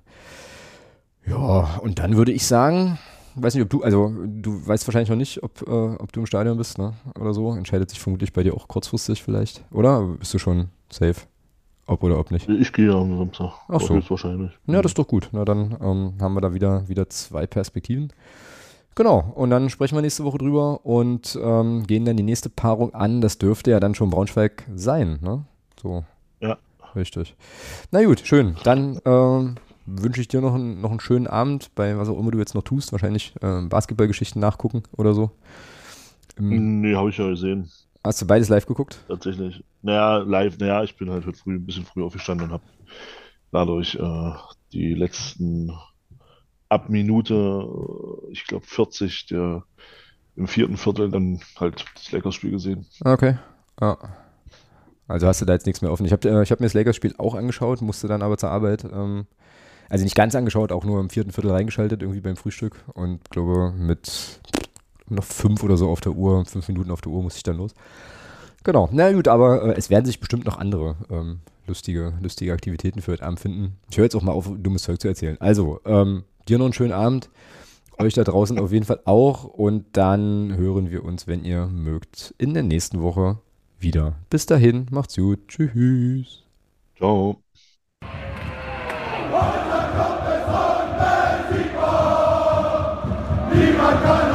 Ja, und dann würde ich sagen, weiß nicht, ob du, also du weißt wahrscheinlich noch nicht, ob, äh, ob du im Stadion bist, ne? Oder so. Entscheidet sich vermutlich bei dir auch kurzfristig vielleicht. Oder bist du schon safe? Ob oder ob nicht? Ich gehe am Samstag. Ach so. Wahrscheinlich. Ja, das ist doch gut. Na, dann ähm, haben wir da wieder, wieder zwei Perspektiven. Genau, und dann sprechen wir nächste Woche drüber und ähm, gehen dann die nächste Paarung an. Das dürfte ja dann schon Braunschweig sein, ne? So. Ja. Richtig. Na gut, schön. Dann ähm, wünsche ich dir noch, einen- noch einen schönen Abend bei was auch immer du jetzt noch tust. Wahrscheinlich ähm, Basketballgeschichten nachgucken oder so. Ähm, Nee, habe ich ja gesehen. Hast du beides live geguckt? Tatsächlich. Naja, live, naja, ich bin halt heute früh ein bisschen früh aufgestanden und habe dadurch äh, die letzten ab Minute, ich glaube 40, der im vierten Viertel dann halt das Lakers-Spiel gesehen. Okay. Ja. Also hast du da jetzt nichts mehr offen. Ich habe äh, ich hab mir das Lakers-Spiel auch angeschaut, musste dann aber zur Arbeit. Ähm, also nicht ganz angeschaut, auch nur im vierten Viertel reingeschaltet, irgendwie beim Frühstück. Und glaube, mit noch fünf oder so auf der Uhr, fünf Minuten auf der Uhr musste ich dann los. Genau. Na gut, aber äh, es werden sich bestimmt noch andere ähm, lustige, lustige Aktivitäten für heute Abend finden. Ich höre jetzt auch mal auf, dummes Zeug zu erzählen. Also, ähm, dir noch einen schönen Abend. Euch da draußen auf jeden Fall auch. Und dann hören wir uns, wenn ihr mögt, in der nächsten Woche wieder. Bis dahin, macht's gut. Tschüss. Ciao. Niemand kann